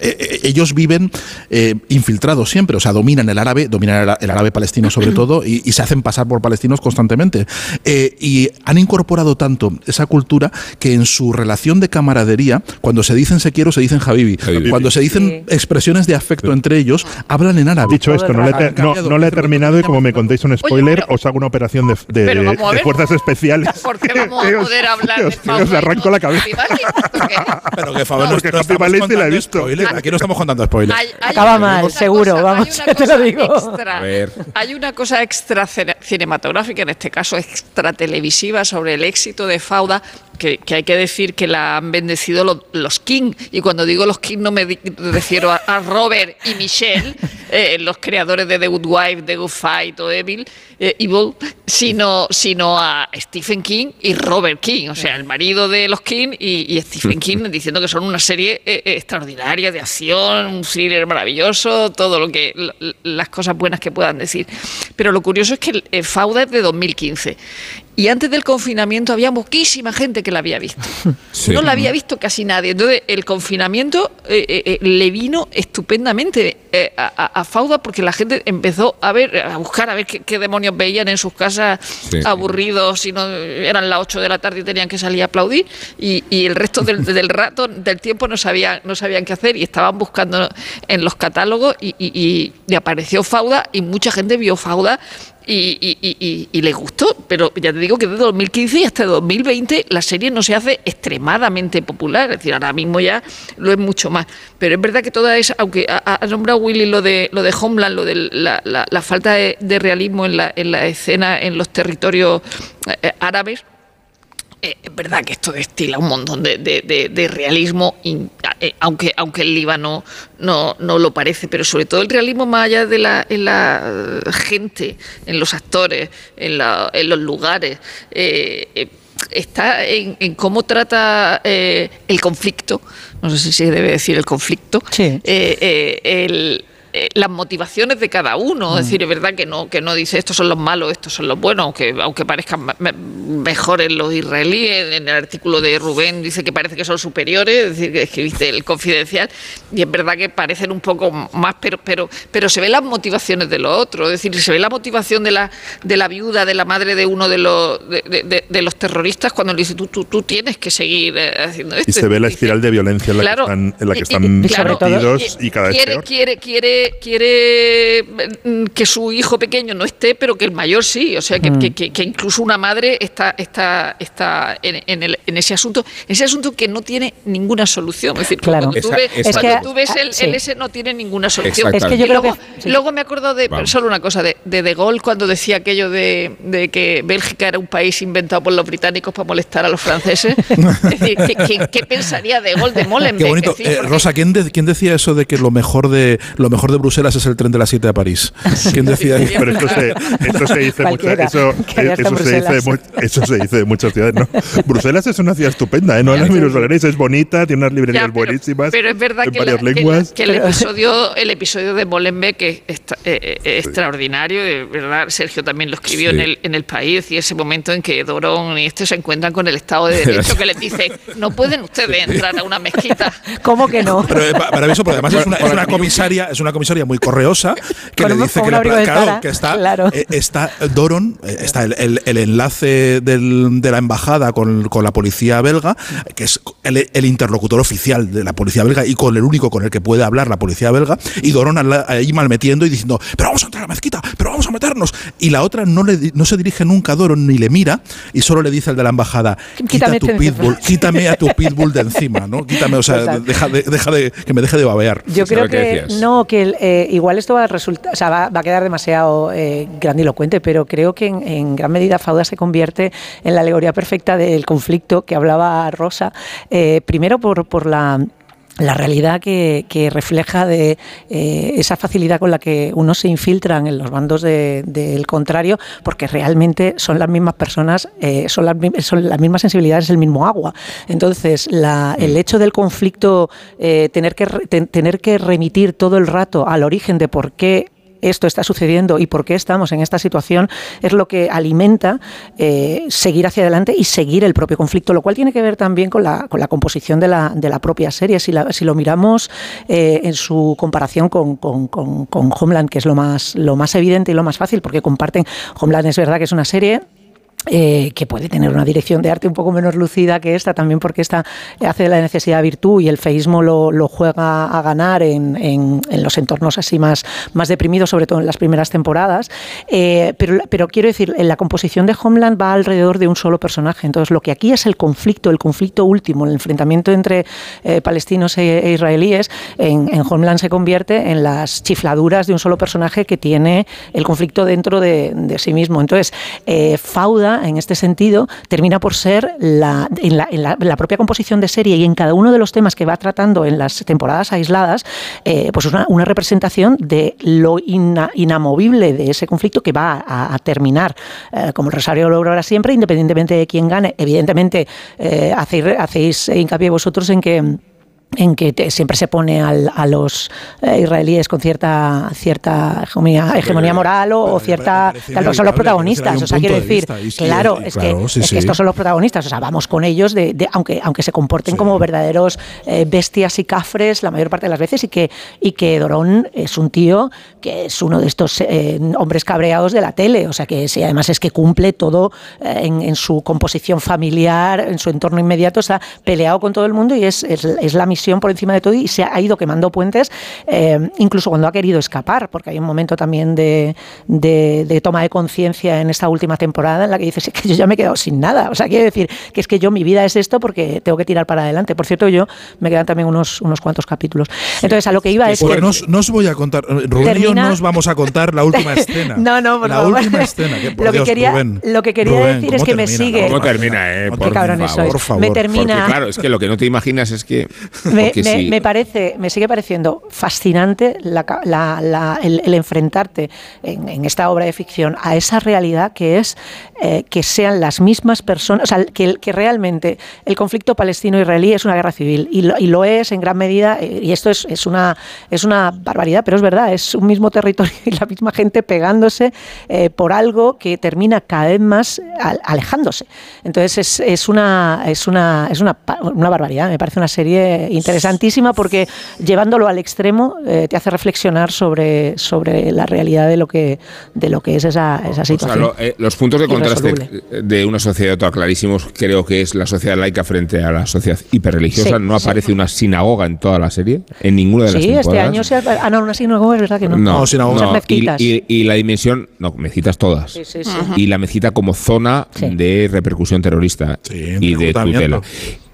eh, eh, ellos viven eh, infiltrados siempre, o sea, dominan el árabe, dominan el, árabe palestino sobre todo, y, y se hacen pasar por palestinos constantemente. Eh, y han incorporado tanto esa cultura que en su relación de camaradería, cuando se dicen se quiero, se dicen Habibi. Habibi. Cuando se dicen Sí. expresiones de afecto entre ellos, hablan en árabe. Dicho esto, no le, he rato. ter- no, no le he terminado y como me contéis un spoiler, pero- os hago una operación de, de- pero vamos a de ver. fuerzas especiales. ¿Por qué vamos Que a poder hablar de arranco la cabeza. Fibali? ¿Por qué? Pero que Fabio, no, Porque la he visto. spoiler, Aquí no estamos contando spoilers. Hay- hay Acaba una mal, cosa- seguro, hay vamos, una ya te lo cosa digo. extra. A ver. Hay una cosa extra cine- cinematográfica, en este caso extra televisiva, sobre el éxito de Fauda, que, que hay que decir que la han bendecido lo- los King. Y cuando digo los King no me refiero a, a Robert y Michelle, eh, los creadores de The Good Wife, The Good Fight o Evil, eh, Evil, sino, sino a Stephen King y Robert King, o sea, el marido de los King y, y Stephen King diciendo que son una serie eh, extraordinaria de acción, un thriller maravilloso, todo lo que las cosas buenas que puedan decir. Pero lo curioso es que Fauda es de 2015 y antes del confinamiento había poquísima gente que la había visto. Sí. No la había visto casi nadie. Entonces, el confinamiento eh, eh, eh, le vino estupendamente eh, a, Fauda porque la gente empezó a ver, a buscar a ver qué, qué demonios veían en sus casas Sí. aburridos y no eran las 8 de la tarde y tenían que salir a aplaudir y, y el resto del, del rato, del tiempo no sabían, no sabían qué hacer y estaban buscando en los catálogos y, y- y- y apareció Fauda y mucha gente vio Fauda y, y, y- y- y le gustó, pero ya te digo que desde 2015 y hasta 2020 la serie no se hace extremadamente popular, es decir, ahora mismo ya lo es mucho más. Pero es verdad que toda esa, aunque ha, ha nombrado Willy lo de lo de Homeland, lo de la, la- falta de, realismo en la, en la escena en los territorios eh, eh, árabes, eh, es verdad que esto destila un montón de, de- de- realismo, aunque, aunque el Líbano no, no lo parece, pero sobre todo el realismo más allá de la, en la gente, en los actores, en, la- en los lugares. Está en, en cómo trata el conflicto, no sé si se debe decir el conflicto, Sí. eh, eh, el- eh, las motivaciones de cada uno. Es decir, es verdad que no, que no dice estos son los malos, estos son los buenos, aunque, aunque parezcan me- me- mejores los israelíes. En el artículo de Rubén dice que parece que son superiores, es decir, que escribiste el confidencial, y es verdad que parecen un poco más, pero, pero, pero se ven las motivaciones de los otros. Es decir, se ve la motivación de la, de la viuda, de la madre de uno de los, de, de- de- de los terroristas, cuando le dice tú, tú, tú tienes que seguir eh, haciendo esto. Y se ve la espiral de violencia en la Claro. que están, en la que y- están y- claro, y- y cada vez quiere, peor. quiere, quiere, quiere mm, que su hijo pequeño no esté, pero que el mayor sí. O sea, que, que- que- que incluso una madre está, está, está en, en el- en ese asunto, ese asunto que no tiene ninguna solución. Es decir, Claro. cuando, tú Esa- ves, esa- cuando que- tú ves el, sí. el ese no tiene ninguna solución. Es que yo Y creo luego, que- sí. luego me acuerdo de Vamos. solo una cosa de, de De Gaulle cuando decía aquello de, de que Bélgica era un país inventado por los británicos para molestar a los franceses. es decir, ¿qué, qué- qué pensaría De Gaulle de Molenbeek? Qué bonito. Decir, Eh, Rosa, ¿quién, de- quién decía eso de que lo mejor de lo mejor de Bruselas es el tren de las 7 a París? ¿Quién decía Sí, eso? Pero esto se, esto se dice mucho, eso, que eso, se dice de, Bruselas. mu- eso se dice de muchas ciudades. ¿no? Bruselas es una ciudad estupenda, ¿eh? no las minusvaloréis, es bonita, tiene unas librerías Ya, pero- buenísimas Pero es verdad en que, la- varias que la- lenguas. que el episodio, el episodio de Molenbeek es extra- eh, eh, extraordinario, de verdad. Sergio también lo escribió Sí. en, el, en el país y ese momento en que Dorón y este se encuentran con el Estado de Derecho que les dice no pueden ustedes entrar a una mezquita. ¿Cómo que no? Pero eh, pa- para eso, porque además es una, es una comisaria, es una comisaria muy correosa que le dice que, un la- abrigo de claro, Zara, que está, claro. eh, está Doron, eh, está el, el- el enlace del- de la embajada con, con la policía belga, que es el, el interlocutor oficial de la policía belga y con el único con el que puede hablar la policía belga, y Doron ahí malmetiendo y diciendo, pero vamos a entrar a la mezquita, pero vamos a meternos. Y la otra no, le, di- no se dirige nunca a Doron ni le mira y solo le dice al de la embajada, quita Quítame tu este pitbull, encima". quítame a tu pitbull de encima, ¿no? Quítame, o sea, deja de, deja de, que me deje de babear. Yo creo que que decías. no, que eh, igual esto va a resultar, va, a quedar demasiado eh, grandilocuente, pero creo que en, en gran medida Fauda se convierte en la alegoría perfecta del conflicto que hablaba Rosa, eh, primero por, por la la realidad que, refleja de eh, esa facilidad con la que unos se infiltran en los bandos de- del contrario, porque realmente son las mismas personas, eh, son, las, son las mismas sensibilidades, es el mismo agua. Entonces, el hecho del conflicto, eh, tener, que, tener que remitir todo el rato al origen de por qué esto está sucediendo y por qué estamos en esta situación es lo que alimenta eh, seguir hacia adelante y seguir el propio conflicto, lo cual tiene que ver también con la, con la composición de la, de la propia serie. Si, lo miramos eh, en su comparación con- con Homeland, que es lo más, lo más evidente y lo más fácil, porque comparten, Homeland es verdad que es una serie eh, que puede tener una dirección de arte un poco menos lucida que esta, también porque esta hace de la necesidad virtud y el feísmo lo, lo juega a ganar en, en- en los entornos así más, más deprimidos, sobre todo en las primeras temporadas. Eh, pero, pero quiero decir, en la composición de Homeland va alrededor de un solo personaje. Entonces, lo que aquí es el conflicto, el conflicto último, el enfrentamiento entre eh, palestinos e, e israelíes, en, en Homeland se convierte en las chifladuras de un solo personaje que tiene el conflicto dentro de, de sí mismo. Entonces, eh, En este sentido, termina por ser la, la, propia composición de serie y en cada uno de los temas que va tratando en las temporadas aisladas, eh, pues una, una representación de lo ina- inamovible de ese conflicto que va a, terminar, eh, como el Rosario lo logra siempre, independientemente de quién gane. Evidentemente, eh, hacéis, hacéis hincapié vosotros en que en que te- siempre se pone al- a los eh, israelíes con cierta cierta hegemonía, hegemonía moral o, o cierta claro, son los protagonistas o sea quiero de decir vista, sí, claro es claro, que sí, es sí. que estos son los protagonistas o sea vamos con ellos de, de- aunque aunque se comporten como verdaderos eh, bestias y cafres la mayor parte de las veces y que y que Dorón es un tío que es uno de estos eh, hombres cabreados de la tele o sea que sí, además es que cumple todo eh, en, en su composición familiar en su entorno inmediato está peleado con todo el mundo y es, es, es la misión por encima de todo y se ha ido quemando puentes eh, incluso cuando ha querido escapar porque hay un momento también de, de- de toma de conciencia en esta última temporada en la que dices "Es que yo ya me he quedado sin nada o sea quiere decir que es que yo mi vida es esto porque tengo que tirar para adelante por cierto yo me quedan también unos, unos cuantos capítulos entonces a lo que iba es Porque que no, os- no os voy a contar, Rubén y yo Termina- no os vamos a contar la última escena. No, no, por la favor. última escena. Que, por Lo que Dios, quería- Rubén, lo que quería Rubén, decir es ¿cómo que me termina? sigue- ¿Cómo termina, eh? Qué Por favor. por favor. me Porque termina claro, es que lo que no te imaginas es que... me, me- me parece, me sigue pareciendo fascinante la la- la- el, el enfrentarte en, en esta obra de ficción a esa realidad que es eh, que sean las mismas personas, o sea, que, que realmente el conflicto palestino-israelí es una guerra civil y lo, y lo es en gran medida, eh, y esto es, es, una, es una barbaridad, pero es verdad, es un mismo territorio y la misma gente pegándose eh, por algo que termina cada vez más al- alejándose. Entonces es, es una es una es una, una barbaridad, me parece una serie interesantísima porque llevándolo al extremo eh, te hace reflexionar sobre, sobre la realidad de lo que de lo que es esa, esa O sea, situación. lo- eh, los puntos de contraste de una sociedad toda clarísimos creo que es la sociedad laica frente a la sociedad hiperreligiosa. Sí, no sí. aparece una sinagoga en toda la serie, en ninguna de las Sí, temporadas. este año se ha, ah, no, una sinagoga es verdad que no. No, No, sinagoga. No. Y, y- y la dimensión, no, mezquitas todas. Sí, sí, sí. Y la mezquita como zona Sí. de repercusión terrorista Sí, y de tutela.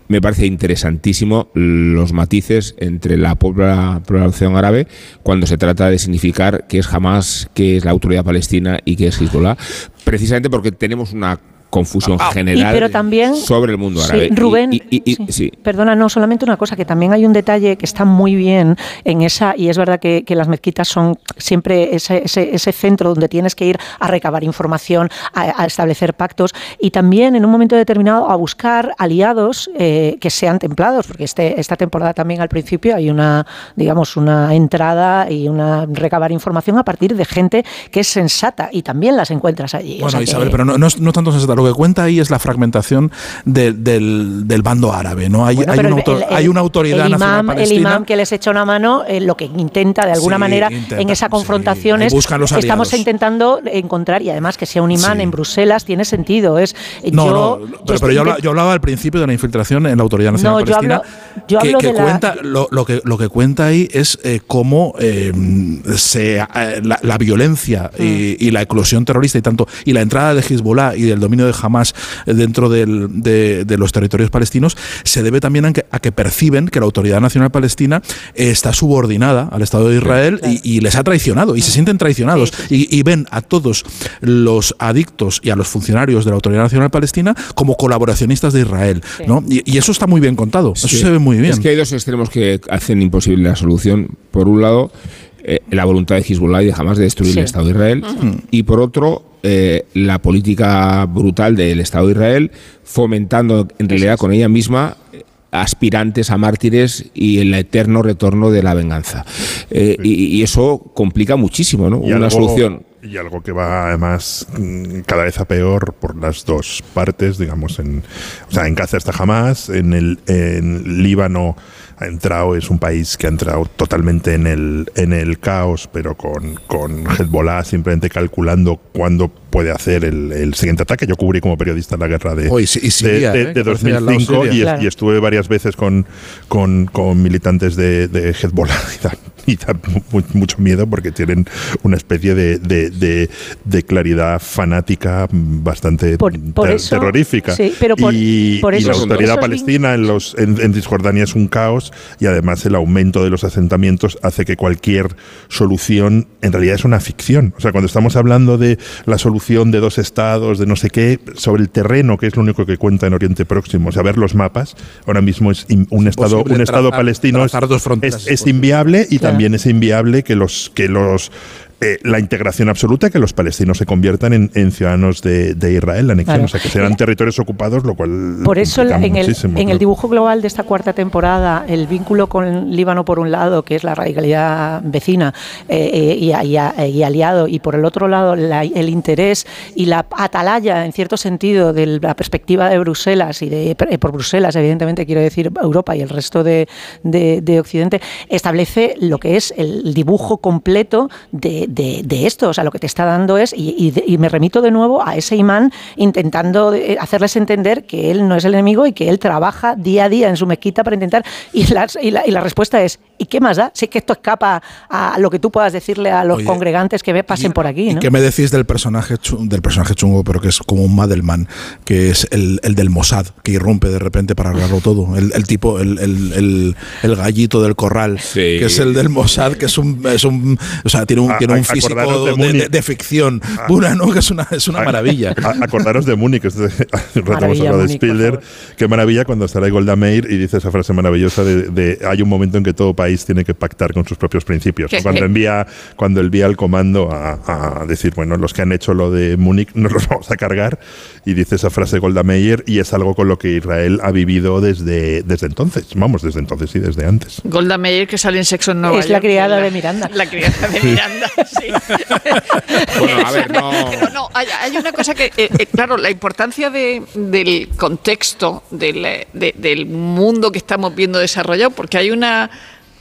Me parece interesantísimo los matices entre la pobla- población árabe cuando se trata de significar qué es Hamas, qué es la autoridad palestina y qué es Hezbollah, precisamente porque tenemos una confusión Ah, Y general pero también sobre el mundo Sí, árabe. Y- Rubén, y- y- y- sí. sí. perdona, no, solamente una cosa, que también hay un detalle que está muy bien en esa, y es verdad que, que las mezquitas son siempre ese, ese, ese centro donde tienes que ir a recabar información, a, a establecer pactos, y también en un momento determinado a buscar aliados eh, que sean templados, porque este, esta temporada también al principio hay una, digamos, una entrada y una recabar información a partir de gente que es sensata, y también las encuentras allí. O Bueno, sea que- Isabel, pero no, no no tanto sensata. Lo que cuenta ahí es la fragmentación de- del, del bando árabe. ¿no? Hay, Bueno, hay, pero una, el- autor- el- hay una autoridad el nacional imam, el palestina. imam que les echa una mano, eh, lo que intenta de alguna Sí, manera intenta, en esa sí, confrontación ahí es los estamos intentando encontrar y además que sea un imán Sí. en Bruselas tiene sentido. Es No, yo, no, pero, pero yo, estoy habla- yo hablaba al principio de la infiltración en la Autoridad Nacional No, yo Palestina. hablo- yo que, hablo que de la- cuenta, lo, lo que, lo que cuenta ahí es eh, cómo eh, se, eh, la, la violencia y, y la eclosión terrorista y tanto y la entrada de Hezbollah y del dominio de Hamas dentro del- de, de los territorios palestinos se debe también a que, a que perciben que la Autoridad Nacional Palestina eh, está subordinada al Estado de Israel y, y les ha traicionado y se sienten traicionados y, y ven a todos los adictos y a los funcionarios de la Autoridad Nacional Palestina como colaboracionistas de Israel. ¿no? Y, y eso está muy bien contado, eso se ve muy bien. Es que hay dos extremos que hacen imposible la solución. Por un lado, eh, la voluntad de Hezbollah y de Hamas de destruir Sí. el Estado de Israel. Y por otro, eh, la política brutal del Estado de Israel, fomentando en realidad con ella misma eh, aspirantes a mártires y el eterno retorno de la venganza. Eh, y, y eso complica muchísimo, ¿no? Y Una algo- solución. Y algo que va además cada vez a peor por las dos partes, digamos, en, o sea, en Gaza está Hamas, en el en Líbano ha entrado, es un país que ha entrado totalmente en el, en el caos, pero con, con Hezbollah simplemente calculando cuándo puede hacer el, el siguiente ataque. Yo cubrí como periodista la guerra de, Oh, y Si- y Siria, de, ¿eh? de- Que de parecía al lado 2005 Siria. y, es- Claro. y estuve varias veces con, con, con militantes de, de Hezbollah y da, y da mu- mucho miedo porque tienen una especie de, de- de- de claridad fanática bastante Por- por ter- eso- terrorífica. sí, pero por- y, por y eso- la autoridad palestina en, los, en, en Cisjordania es un caos y además el aumento de los asentamientos hace que cualquier solución en realidad es una ficción. O sea, cuando estamos hablando de la solución de dos estados, de no sé qué, sobre el terreno, que es lo único que cuenta en Oriente Próximo, o sea, ver los mapas, ahora mismo es un estado, un estado palestino es, inviable y Claro. también es inviable que los que los eh, la integración absoluta, que los palestinos se conviertan en, en ciudadanos de, de Israel, la anexión, Claro. o sea, que serán territorios ocupados, lo cual Por eso en, el, dibujo global de esta cuarta temporada, el vínculo con Líbano por un lado, que es la radicalidad vecina eh, eh, y, y- y aliado, y por el otro lado la- el interés y la atalaya, en cierto sentido, de la perspectiva de Bruselas y de eh, por Bruselas, evidentemente quiero decir Europa y el resto de, de- de Occidente, establece lo que es el dibujo completo de, de- de esto. O sea, lo que te está dando es, y, y y me remito de nuevo a ese imán intentando eh, hacerles entender que él no es el enemigo y que él trabaja día a día en su mezquita para intentar. Y, las- y la, y la respuesta es: ¿y qué más da? Si es que esto escapa a lo que tú puedas decirle a los Oye, congregantes que ve- pasen ¿Y- por aquí. ¿Y ¿no? qué me decís del personaje, chu- del personaje chungo, pero que es como un Madelman, que es el, el del Mossad, que irrumpe de repente para arreglarlo todo? El, el tipo, el, el- el- el gallito del corral, Sí. que es el del Mossad, que es un, es un o sea, tiene un, tiene un a- físico acordaros de de, de- de ficción pura, ¿no? Que es una, es una maravilla. A- Acordaros de Múnich, un Maravilla, hablado de Spielberg. Qué maravilla cuando estará ahí Golda Meir y dice esa frase maravillosa de, de, hay un momento en que todo país tiene que pactar con sus propios principios. ¿Qué- Cuando envía, cuando envía el comando a, a decir, bueno, los que han hecho lo de Múnich nos los vamos a cargar. Y dice esa frase Golda Meir y es algo con lo que Israel ha vivido desde, desde entonces. Vamos, desde entonces y desde antes. Golda Meir, que sale en Sexo en Nueva Es la York, criada la- de Miranda. La criada de Miranda, sí. Bueno, a ver, no. Pero no, hay, hay una cosa que, eh, eh, claro, la importancia de- del contexto, del, eh, de- del mundo que estamos viendo desarrollado, porque hay una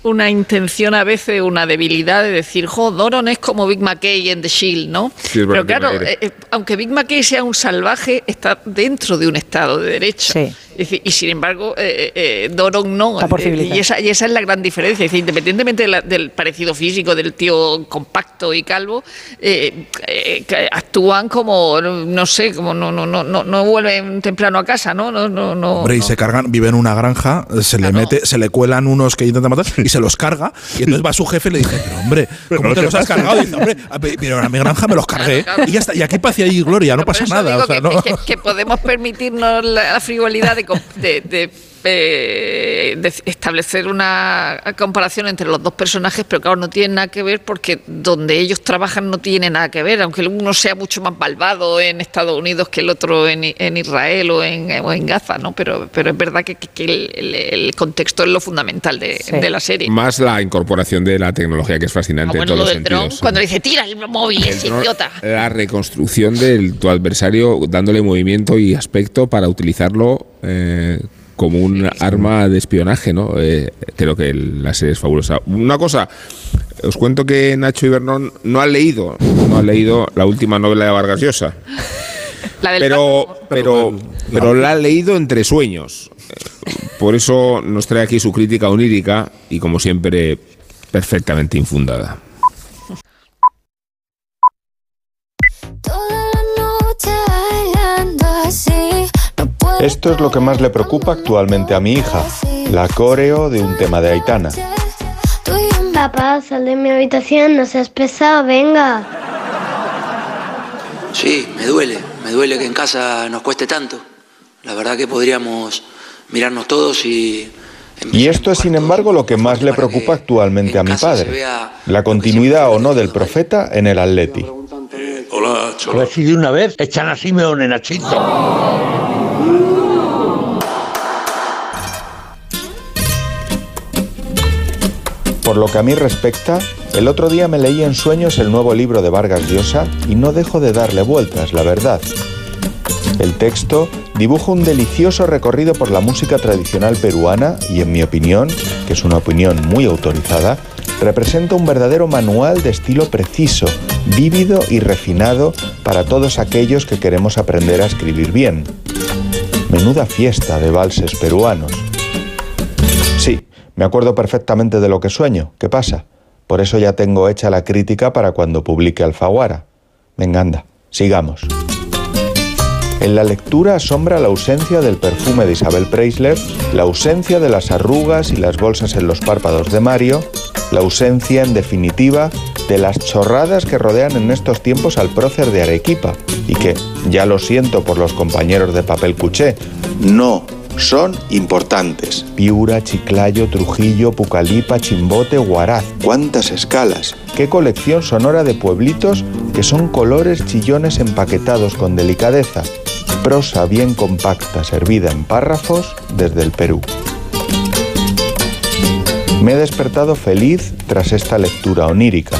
una intención a veces, una debilidad de decir, jo, Doron es como Big McKay en The Shield, ¿no? Sí, Pero claro, eh, aunque Big McKay sea un salvaje, está dentro de un Estado de Derecho. Sí. Y sin embargo, eh, eh, Doron no. Eh, y, esa, y esa es la gran diferencia. Decir, independientemente de la- del parecido físico del tío compacto y calvo, eh, eh, actúan como, no sé, como no, no, no, no, no vuelven temprano a casa, ¿no? no, no, no Hombre, y no. se cargan, vive en una granja, se le mete, se le cuelan unos que intentan matar y se los carga. Y entonces va su jefe y le dice, pero hombre, ¿cómo Pero te ¿qué los has pasa? cargado? Y dice, hombre, pero a mi granja me los cargué. Claro, claro. Y ya está. Y aquí paz y ahí gloria, no pasa nada. o sea, que, no- que- que podemos permitirnos la, la frivolidad de, de- de, eh, de establecer una comparación entre los dos personajes, pero claro, no tiene nada que ver porque donde ellos trabajan no tiene nada que ver, aunque uno sea mucho más malvado en Estados Unidos que el otro en, en Israel o en, o en Gaza, ¿no? Pero, pero es verdad que, que- el, el- el contexto es lo fundamental de, Sí. de la serie. Más la incorporación de la tecnología que es Ah, fascinante en bueno, todos lo los dron, sentidos. cuando dice tira el móvil, El ese dron, idiota. La reconstrucción de tu adversario dándole movimiento y aspecto para utilizarlo eh, como un arma de espionaje, ¿no? Eh, creo que el- la serie es fabulosa. Una cosa, os cuento que Nacho Ibernón no ha leído, no ha leído la última novela de Vargas Llosa, La del pero, pero, pero la ha leído entre sueños. Por eso nos trae aquí su crítica onírica y, como siempre, perfectamente infundada. Toda la noche bailando así. Esto es lo que más le preocupa actualmente a mi hija, la coreo de un tema de Aitana. Papá, sal de mi habitación, no seas pesado, venga. Sí, me duele, me duele que en casa nos cueste tanto. La verdad que podríamos mirarnos todos y Y esto es, sin embargo, lo que más le preocupa actualmente a mi padre, la continuidad o no del profeta en el Atleti. Hola, Cholo. A ver si de una vez echan a Simeone, Nachito. Por lo que a mí respecta, el otro día me leí en sueños el nuevo libro de Vargas Llosa y no dejo de darle vueltas, la verdad. El texto dibuja un delicioso recorrido por la música tradicional peruana y, en mi opinión, que es una opinión muy autorizada, representa un verdadero manual de estilo preciso, vívido y refinado para todos aquellos que queremos aprender a escribir bien. Menuda fiesta de valses peruanos. Me acuerdo perfectamente de lo que sueño. ¿Qué pasa? Por eso ya tengo hecha la crítica para cuando publique Alfaguara. Venga, anda, sigamos. En la lectura asombra la ausencia del perfume de Isabel Preisler, la ausencia de las arrugas y las bolsas en los párpados de Mario, la ausencia, en definitiva, de las chorradas que rodean en estos tiempos al prócer de Arequipa y que, ya lo siento por los compañeros de papel cuché, no son importantes. Piura, Chiclayo, Trujillo, Pucalipa, Chimbote, Huaraz. ¿Cuántas escalas? ¿Qué colección sonora de pueblitos que son colores chillones empaquetados con delicadeza? Prosa bien compacta servida en párrafos desde el Perú. Me he despertado feliz tras esta lectura onírica.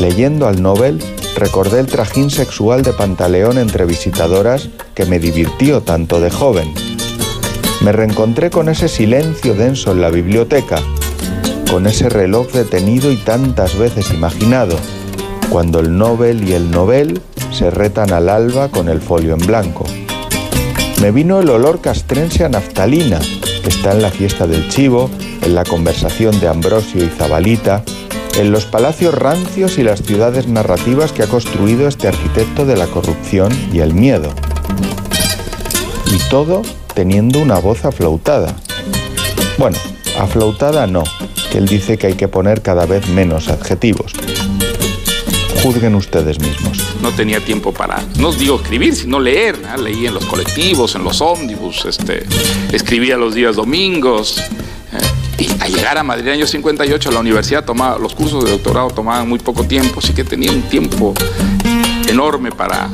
Leyendo al Nobel, recordé el trajín sexual de Pantaleón entre visitadoras que me divirtió tanto de joven. Me reencontré con ese silencio denso en la biblioteca, con ese reloj detenido y tantas veces imaginado, cuando el Nobel y el Nobel se retan al alba con el folio en blanco. Me vino el olor castrense a naftalina, que está en la fiesta del chivo, en la conversación de Ambrosio y Zabalita, en los palacios rancios y las ciudades narrativas que ha construido este arquitecto de la corrupción y el miedo. Y todo teniendo una voz aflautada. Bueno, aflautada no, que él dice que hay que poner cada vez menos adjetivos. Juzguen ustedes mismos. No tenía tiempo para, no digo escribir, sino leer. Leí en los colectivos, en los ómnibus, este, escribía los días domingos. Eh, y al llegar a Madrid, año 58, la universidad tomaba, los cursos de doctorado tomaban muy poco tiempo, así que tenía un tiempo enorme para,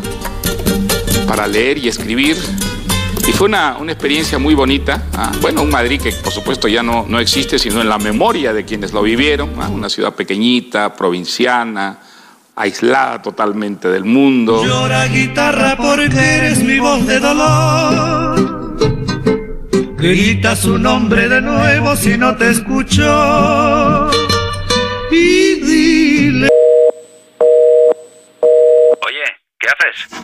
para leer y escribir. Y fue una, una experiencia muy bonita. Ah, bueno, un Madrid que por supuesto ya no, no existe, sino en la memoria de quienes lo vivieron. Ah, una ciudad pequeñita, provinciana, aislada totalmente del mundo. Llora guitarra porque eres mi voz de dolor. Grita su nombre de nuevo si no te escucho. Y dile. Oye, ¿qué haces?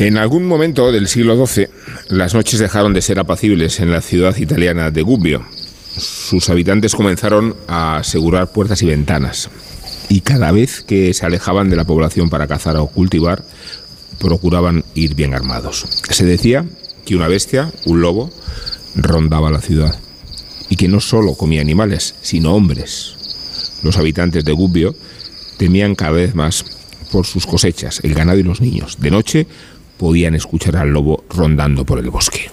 En algún momento del siglo XII, las noches dejaron de ser apacibles en la ciudad italiana de Gubbio. Sus habitantes comenzaron a asegurar puertas y ventanas. Y cada vez que se alejaban de la población para cazar o cultivar, procuraban ir bien armados. Se decía que una bestia, un lobo, rondaba la ciudad. Y que no solo comía animales, sino hombres. Los habitantes de Gubbio temían cada vez más por sus cosechas, el ganado y los niños. De noche podían escuchar al lobo rondando por el bosque.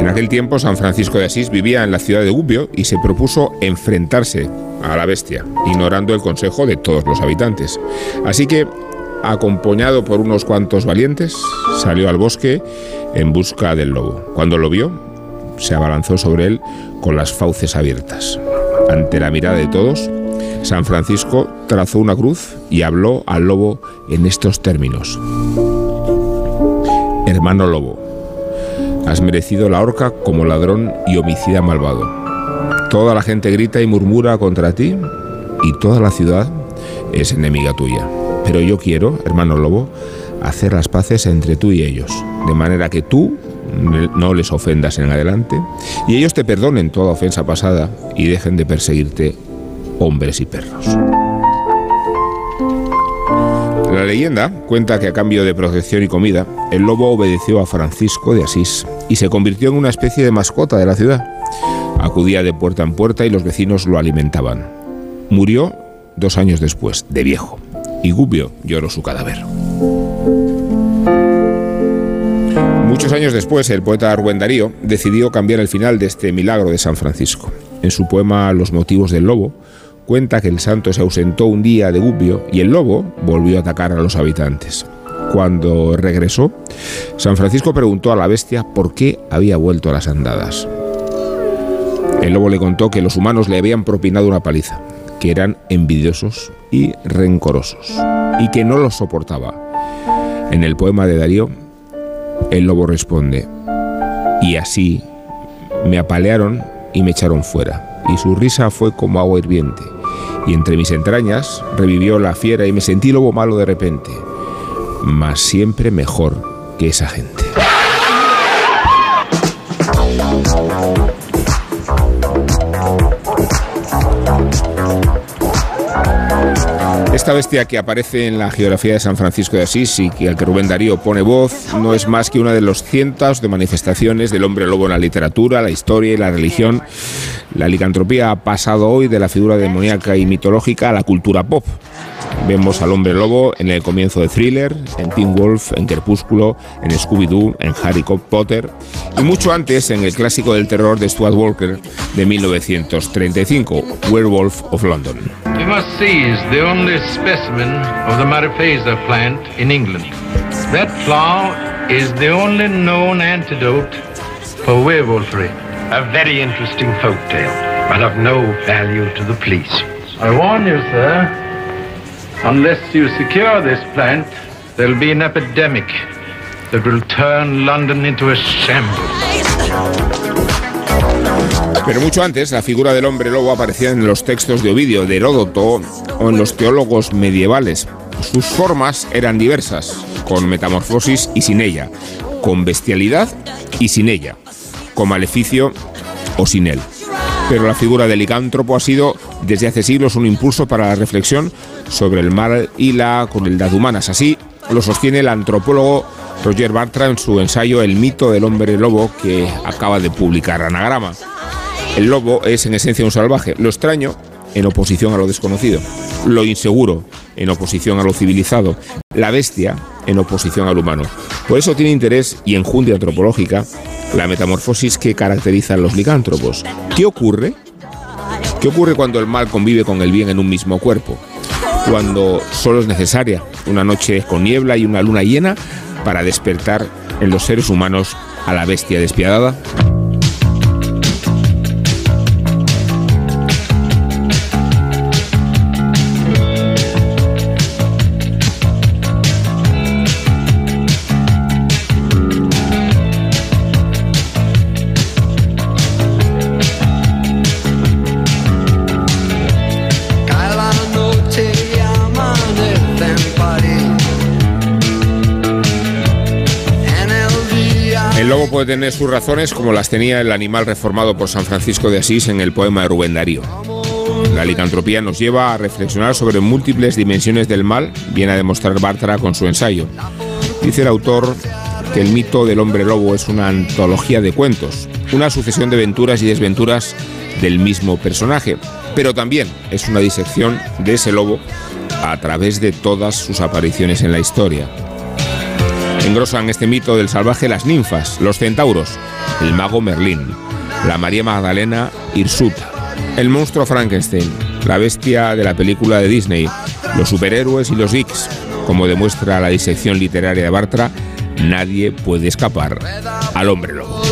En aquel tiempo San Francisco de Asís vivía en la ciudad de Gubbio y se propuso enfrentarse a la bestia, ignorando el consejo de todos los habitantes. Así que, acompañado por unos cuantos valientes, salió al bosque en busca del lobo. Cuando lo vio, se abalanzó sobre él con las fauces abiertas. Ante la mirada de todos, San Francisco trazó una cruz y habló al lobo en estos términos. Hermano lobo, has merecido la horca como ladrón y homicida malvado. Toda la gente grita y murmura contra ti y toda la ciudad es enemiga tuya. Pero yo quiero, hermano lobo, hacer las paces entre tú y ellos, de manera que tú no les ofendas en adelante y ellos te perdonen toda ofensa pasada y dejen de perseguirte hombres y perros. La leyenda cuenta que a cambio de protección y comida, el lobo obedeció a Francisco de Asís y se convirtió en una especie de mascota de la ciudad. Acudía de puerta en puerta y los vecinos lo alimentaban. Murió dos años después, de viejo, y Gubbio lloró su cadáver. Muchos años después, el poeta Rubén Darío decidió cambiar el final de este milagro de San Francisco. En su poema Los motivos del lobo, cuenta que el santo se ausentó un día de Gubbio y el lobo volvió a atacar a los habitantes. Cuando regresó, San Francisco preguntó a la bestia por qué había vuelto a las andadas. El lobo le contó que los humanos le habían propinado una paliza, que eran envidiosos y rencorosos, y que no los soportaba. En el poema de Darío, el lobo responde, y así me apalearon y me echaron fuera, y su risa fue como agua hirviente, y entre mis entrañas revivió la fiera y me sentí lobo malo de repente, mas siempre mejor que esa gente. Esta bestia que aparece en la geografía de San Francisco de Asís y que al que Rubén Darío pone voz no es más que una de los cientos de manifestaciones del hombre lobo en la literatura, la historia y la religión. La licantropía ha pasado hoy de la figura demoníaca y mitológica a la cultura pop. Vemos al hombre lobo en el comienzo de Thriller, en Teen Wolf, en Crepúsculo, en Scooby-Doo, en Harry Potter y mucho antes en el clásico del terror de Stuart Walker de 1935, Werewolf of London. You must seize the only specimen of the Mariposa plant in England. That flower is the only known antidote for werewolfery. A very interesting folk tale, but of no value to the police. I warn you, sir, unless you secure this plant, there'll be an epidemic that will turn London into a shambles. Pero mucho antes, la figura del hombre lobo aparecía en los textos de Ovidio, de Heródoto o en los teólogos medievales. Sus formas eran diversas, con metamorfosis y sin ella, con bestialidad y sin ella, con maleficio o sin él. Pero la figura del licántropo ha sido desde hace siglos un impulso para la reflexión sobre el mal y la crueldad humanas. Así lo sostiene el antropólogo Roger Bartra en su ensayo El mito del hombre lobo que acaba de publicar Anagrama. El lobo es en esencia un salvaje, lo extraño en oposición a lo desconocido, lo inseguro en oposición a lo civilizado, la bestia en oposición al humano. Por eso tiene interés y enjundia antropológica la metamorfosis que caracteriza a los licántropos. ¿Qué ocurre? ¿Qué ocurre cuando el mal convive con el bien en un mismo cuerpo? Cuando solo es necesaria una noche con niebla y una luna llena para despertar en los seres humanos a la bestia despiadada. Puede tener sus razones como las tenía el animal reformado por San Francisco de Asís en el poema de Rubén Darío. La licantropía nos lleva a reflexionar sobre múltiples dimensiones del mal, viene a demostrar Bartra con su ensayo. Dice el autor que el mito del hombre lobo es una antología de cuentos, una sucesión de aventuras y desventuras del mismo personaje, pero también es una disección de ese lobo a través de todas sus apariciones en la historia. Engrosan este mito del salvaje las ninfas, los centauros, el mago Merlín, la María Magdalena Hirsut, el monstruo Frankenstein, la bestia de la película de Disney, los superhéroes y los geeks. Como demuestra la disección literaria de Bartra, nadie puede escapar al hombre lobo.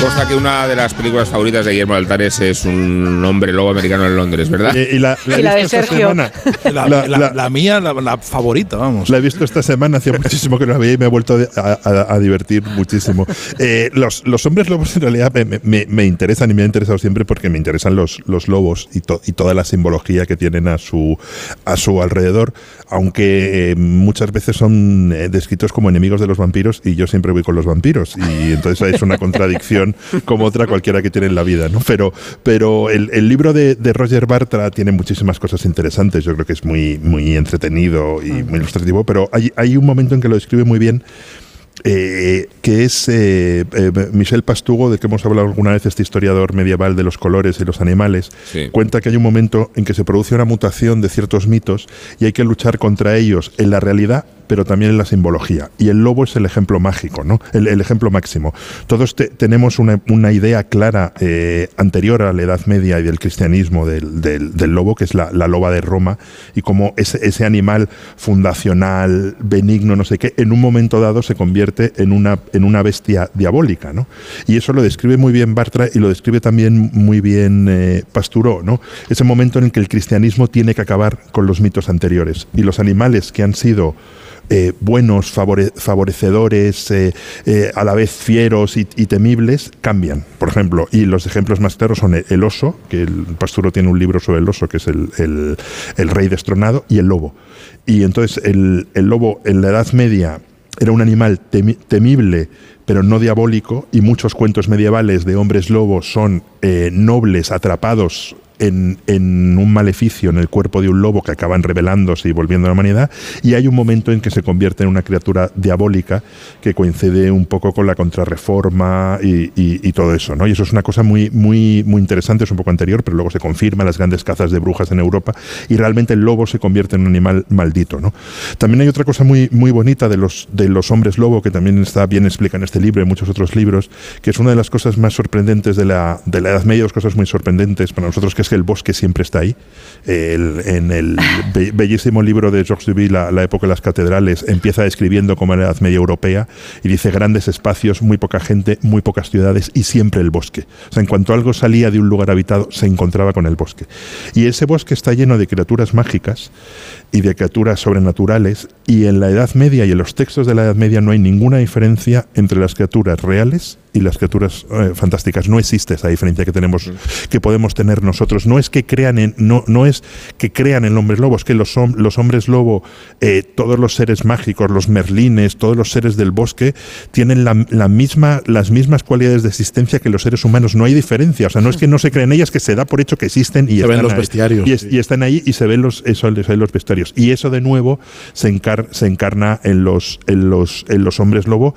Consta que una de las películas favoritas de Guillermo Altares es un hombre lobo americano en Londres, ¿verdad? Y, y la, la Y la de esta Sergio. semana. La, La- la- la- la mía, la, la favorita, vamos. La he visto esta semana, hacía muchísimo que no la veía y me he vuelto a, a- a divertir muchísimo. Eh, los, los hombres lobos en realidad me, me- me interesan y me han interesado siempre porque me interesan los, los lobos y, to- y toda la simbología que tienen a su, a su alrededor, aunque eh, muchas veces son eh, descritos como enemigos de los vampiros y yo siempre voy con los vampiros y entonces es una contradicción como otra cualquiera que tiene en la vida, ¿no? Pero, pero el, el libro de, de Roger Bartra tiene muchísimas cosas interesantes, yo creo que es muy, muy entretenido y muy ilustrativo, pero hay, hay un momento en que lo describe muy bien eh, que es eh, eh, Michel Pastugo, de que hemos hablado alguna vez, este historiador medieval de los colores y los animales, Sí. cuenta que hay un momento en que se produce una mutación de ciertos mitos y hay que luchar contra ellos en la realidad, pero también en la simbología. Y el lobo es el ejemplo mágico, ¿no? El, el ejemplo máximo. Todos te- tenemos una, una idea clara eh, anterior a la Edad Media y del cristianismo del, del- del lobo, que es la, la loba de Roma, y cómo ese, ese animal fundacional, benigno, no sé qué, en un momento dado se convierte en una, en una bestia diabólica, ¿no? Y eso lo describe muy bien Bartra y lo describe también muy bien eh, Pasturó, ¿no? Ese momento en el que el cristianismo tiene que acabar con los mitos anteriores y los animales que han sido eh, buenos, favore- favorecedores, eh, eh, a la vez fieros y, temibles, cambian. Por ejemplo, y los ejemplos más claros son el, oso, que el Pasturo tiene un libro sobre el oso, que es el, el- el rey destronado, y el lobo. Y entonces el lobo en la Edad Media era un animal temi- temible, pero no diabólico, y muchos cuentos medievales de hombres lobos son eh, nobles atrapados en, un maleficio en el cuerpo de un lobo que acaban rebelándose y volviendo a la humanidad, y hay un momento en que se convierte en una criatura diabólica que coincide un poco con la contrarreforma y, y- todo eso, ¿no? Y eso es una cosa muy, muy, muy interesante, es un poco anterior, pero luego se confirma las grandes cazas de brujas en Europa, y realmente el lobo se convierte en un animal maldito, ¿no? También hay otra cosa muy, muy bonita de los, de los hombres lobo, que también está bien explicada en este libro y en muchos otros libros, que es una de las cosas más sorprendentes de la, de la Edad Media, dos cosas muy sorprendentes para nosotros, que es el bosque siempre está ahí. En el be- bellísimo libro de Georges Duby, la, la época de las catedrales, empieza describiendo como la Edad Media europea y dice grandes espacios, muy poca gente, muy pocas ciudades y siempre el bosque. O sea, en cuanto algo salía de un lugar habitado, se encontraba con el bosque. Y ese bosque está lleno de criaturas mágicas y de criaturas sobrenaturales y en la Edad Media y en los textos de la Edad Media no hay ninguna diferencia entre las criaturas reales y las criaturas eh, fantásticas. No existe esa diferencia que tenemos, que podemos tener nosotros. No es que crean en, no, no es que crean en hombres lobos, que los, los hombres lobo, eh, todos los seres mágicos, los merlines, todos los seres del bosque, tienen la, la misma, las mismas cualidades de existencia que los seres humanos. No hay diferencia. O sea, no es que no se creen ellas, que se da por hecho que existen y Se ven están los ahí. bestiarios, Y, es- y están ahí y se ven los, eso, se ven los bestiarios. Y eso de nuevo se, encar- se encarna en los, en, los, en los hombres lobo,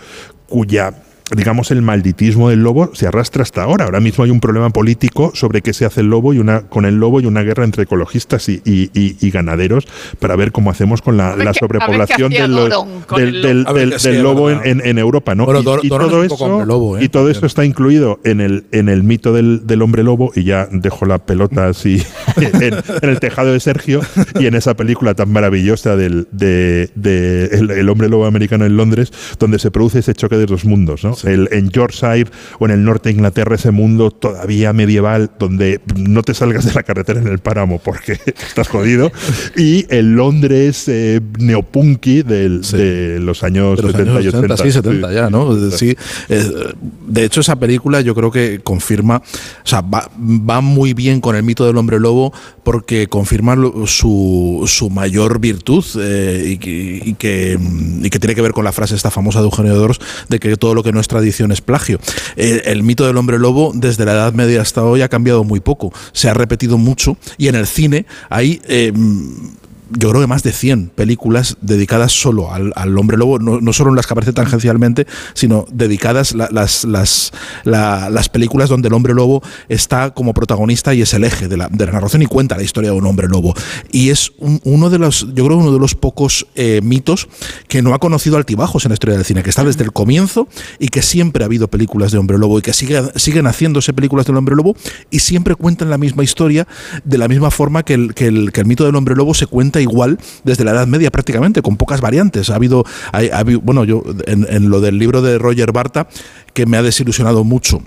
cuya digamos el malditismo del lobo se arrastra hasta ahora. Ahora mismo hay un problema político sobre qué se hace el lobo y una con el lobo y una guerra entre ecologistas y, y- y- y ganaderos para ver cómo hacemos con la, sobrepoblación del, lobo. En, verdad. en- en Europa, ¿no? Bueno, Y- Dor- todo eso, lobo, ¿eh? y todo eso está incluido en el, en el mito del, del hombre lobo y ya dejo la pelota así en, en el tejado de Sergio y en esa película tan maravillosa del de, de el, el hombre lobo americano en Londres donde se produce ese choque de dos mundos ¿no? El, en Yorkshire o en el norte de Inglaterra ese mundo todavía medieval donde no te salgas de la carretera en el páramo porque estás jodido. Y el Londres eh, neopunky del- de los años de los 70 años y 80 sí, 70 ya, ¿no? Sí, eh, de hecho, esa película yo creo que confirma, o sea, va, va muy bien con el mito del hombre lobo porque confirma su, su mayor virtud eh, y, que, y, que, y que tiene que ver con la frase esta famosa de Eugenio Dors de que todo lo que no es tradición es plagio. El mito del hombre lobo desde la Edad Media hasta hoy ha cambiado muy poco, se ha repetido mucho y en el cine hay... eh, yo creo que más de 100 películas dedicadas solo al, al hombre lobo, no, no, solo en las que aparece tangencialmente, sino dedicadas la, las, las, la, las películas donde el hombre lobo está como protagonista y es el eje de la, de la narración y cuenta la historia de un hombre lobo. Y es un, uno de los, yo creo, uno de los pocos eh, mitos que no ha conocido altibajos en la historia del cine, que está desde el comienzo y que siempre ha habido películas de hombre lobo y que sigue, siguen haciéndose películas del hombre lobo y siempre cuentan la misma historia de la misma forma que el, que el mito del hombre lobo se cuenta igual desde la Edad Media prácticamente, con pocas variantes. Ha habido, ha, ha habido bueno, yo en, en lo del libro de Roger Barta, que me ha desilusionado mucho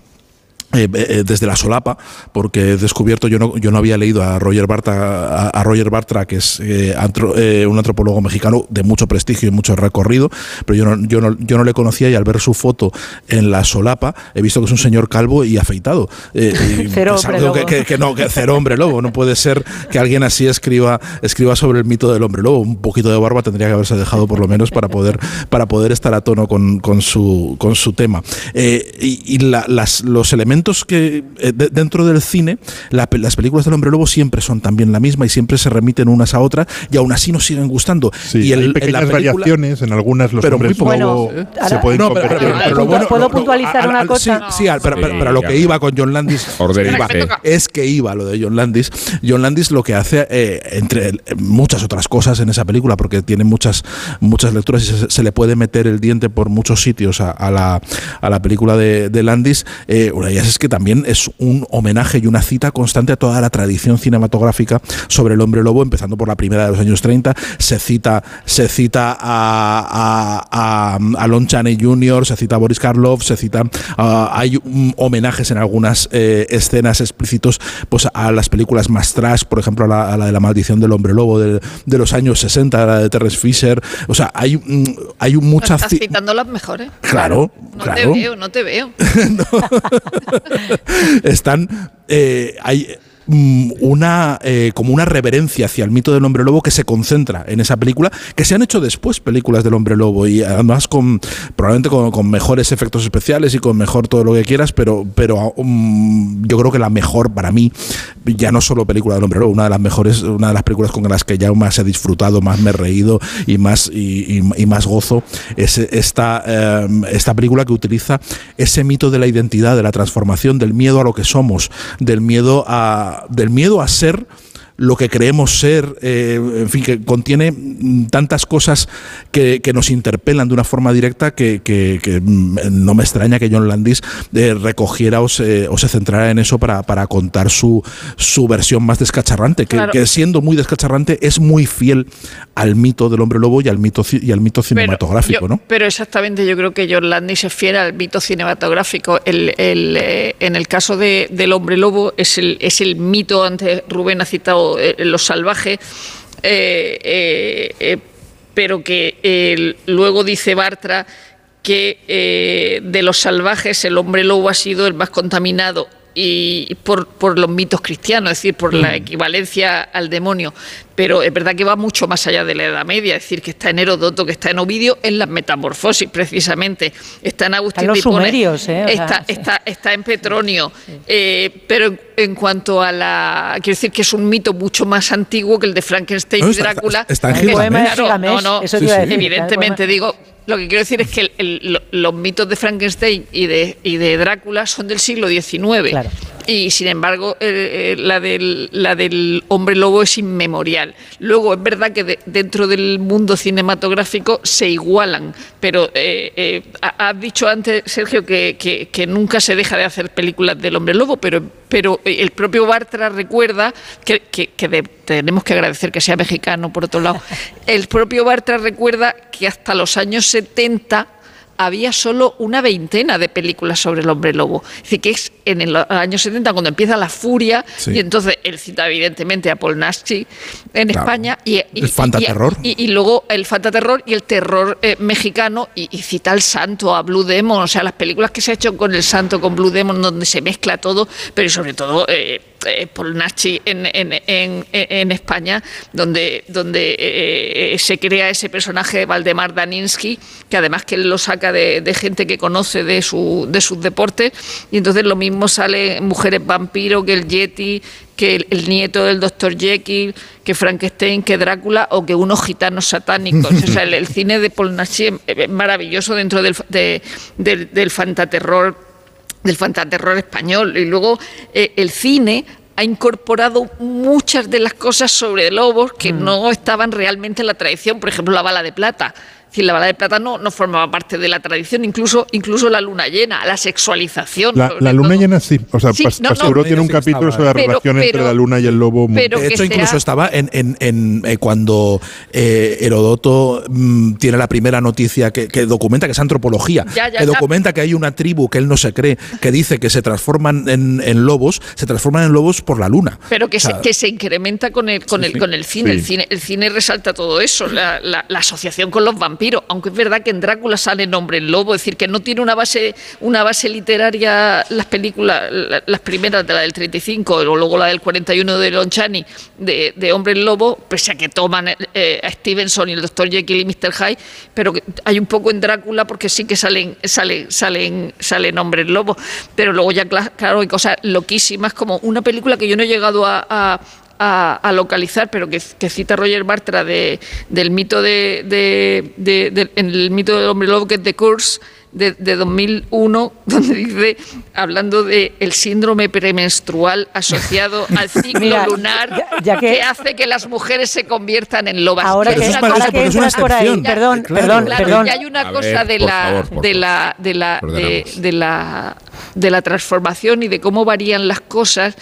eh, eh, desde la solapa, porque he descubierto, yo no, yo no había leído a Roger Bartra, a, a Roger Bartra, que es eh, antro, un antropólogo mexicano de mucho prestigio y mucho recorrido, pero yo no, yo, no, yo no le conocía y al ver su foto en la solapa he visto que es un señor calvo y afeitado. cero hombre lobo. Que, que, que, no, que cero hombre lobo. No puede ser que alguien así escriba, escriba sobre el mito del hombre lobo. Un poquito de barba tendría que haberse dejado por lo menos para poder, para poder estar a tono con, con, su, con su tema. y, y la, las, los elementos que eh, de, dentro del cine, la, las películas del hombre lobo siempre son también la misma y siempre se remiten unas a otras y aún así nos siguen gustando. Sí, y el, hay pequeñas película, variaciones, en algunas los pero hombres lobo bueno, se pueden no, convertir. Pero, pero, pero, bueno, ¿Puedo puntualizar a, a, una cosa? Sí, sí pero, pero, lo que iba con John Landis iba, es que iba lo de John Landis. John Landis lo que hace, eh, entre muchas otras cosas en esa película, porque tiene muchas, muchas lecturas y se, se le puede meter el diente por muchos sitios a, a la, a la película de, de Landis, eh, una de ellas es que también es un homenaje y una cita constante a toda la tradición cinematográfica sobre el hombre lobo, empezando por la primera de los años 30. Se cita, se cita a, a, a, a Lon Chaney Jr., se cita a Boris Karloff, se cita. Hay homenajes en algunas eh, escenas explícitos pues, a las películas más trash, por ejemplo, a la, a la de la maldición del hombre lobo de, de, los años 60, la de Terrence Fisher. O sea, hay, um, hay muchas. Estás citando las mejores. Claro. No claro. te veo, no te veo. están eh, una eh, como una reverencia hacia el mito del hombre lobo que se concentra en esa película que se han hecho después películas del hombre lobo y además con probablemente con, mejores efectos especiales y con mejor todo lo que quieras pero pero um, yo creo que la mejor para mí ya no solo película del hombre lobo una de las mejores una de las películas con las que ya más he disfrutado más me he reído y más y, más gozo es esta eh, esta película que utiliza ese mito de la identidad de la transformación del miedo a lo que somos del miedo a del miedo a ser lo que creemos ser, eh, en fin, que contiene tantas cosas que, que nos interpelan de una forma directa que, que, que, no me extraña que John Landis eh, recogiera o se, o se, centrara en eso para, para contar su, su, versión más descacharrante, claro. que, siendo muy descacharrante es muy fiel al mito del hombre lobo y al mito, y al mito cinematográfico, pero, yo, ¿no? Pero exactamente, yo creo que John Landis es fiel al mito cinematográfico. El, el, eh, en el caso de, del hombre lobo es el, es el mito, antes Rubén ha citado eh, los salvajes, eh, eh, pero que luego dice Bartra que de los salvajes el hombre lobo ha sido el más contaminado y por, por, los mitos cristianos, es decir, por la equivalencia al demonio. Pero es verdad que va mucho más allá de la Edad Media, es decir, que está en Herodoto, que está en Ovidio, en las metamorfosis, precisamente. Está en Agustín sumerios, ¿eh? está, sea, está, está, en Petronio. Sí, sí. Eh, pero en, en, cuanto a la. Quiero decir que es un mito mucho más antiguo que el de Frankenstein no, y Drácula. Está, está en Gilgamesh. Claro, no, no, Eso evidentemente, digo. Lo que quiero decir es que el, el, los mitos de Frankenstein y de, y de, Drácula son del siglo XIX. Claro. Y sin embargo, eh, la, del, la, del, hombre lobo es inmemorial. Luego, es verdad que de, dentro del mundo cinematográfico se igualan, pero eh, eh, has dicho antes, Sergio, que, que, que, nunca se deja de hacer películas del hombre lobo, pero, pero el propio Bartra recuerda que, de, tenemos que agradecer que sea mexicano, por otro lado. El propio Bartra recuerda que hasta los años 70 había solo una veintena de películas sobre el hombre lobo. Es decir, que es en el año 70 cuando empieza la furia, sí. y entonces él cita evidentemente a Paul Naschy en claro. España. Y, y, el fantaterror. Y, y, luego el fantaterror y el terror eh, mexicano, y, cita al santo, a Blue Demon, o sea, las películas que se ha hecho con el santo, con Blue Demon, donde se mezcla todo, pero sobre todo... Eh, eh, en, en, en, en España, donde, donde eh, se crea ese personaje de Valdemar Daninsky, que además que él lo saca de, gente que conoce de, su, de sus deportes, y entonces lo mismo sale Mujeres Vampiro, que el Yeti, que el, nieto del doctor Jekyll, que Frankenstein, que Drácula o que unos gitanos satánicos. o sea, el, cine de Polnachi es maravilloso dentro del, de- del, del fantaterror del fantaterror español. Y luego eh, el cine ha incorporado muchas de las cosas sobre lobos que no estaban realmente en la tradición. Por ejemplo, la bala de plata. Es decir, la bala de plata no, no formaba parte de la tradición, incluso, incluso la luna llena, la sexualización. La, la luna todo. llena sí. O sea, Sí, Pas- no, no. Tiene un sí capítulo sobre la Pero- relación entre pero- la luna y el lobo. muy- pero de hecho, incluso sea- estaba en, en- en, eh, cuando eh, Herodoto mm, tiene la primera noticia que, que documenta, que es antropología, Ya, ya, que ya. documenta que hay una tribu que él no se cree, que dice que se transforman en, en lobos, se transforman en lobos por la luna. Pero que, O sea, se, que se incrementa con el, con el, con el cine. Sí. El cine. El cine resalta todo eso, la, la- la asociación con los vampiros. Aunque es verdad que en Drácula sale nombre el lobo, es decir, que no tiene una base, una base literaria las películas, la- las primeras de la del 35 o luego la del 41 de Lon Chaney de, de Hombre el Lobo, pese a que toman eh, a Stevenson y el Dr. Jekyll y Mr. Hyde, pero hay un poco en Drácula porque sí que salen, salen, salen, salen el Lobo. Pero luego ya, cla- claro, hay cosas loquísimas como una película que yo no he llegado a a, a localizar, pero que, que cita Roger Bartra de, del mito de, de- de- de- en el mito del hombre lobo que es The Curse de, de 2001, donde dice, hablando de el síndrome premenstrual asociado al ciclo Mira, lunar ya- ya que, que- hace que las mujeres se conviertan en lobas. Ahora que, ahora entras por ahí, perdón, perdón, Claro, perdón. y hay una A cosa ver, de, la, favor, de la de la de, de la de la transformación y de cómo varían las cosas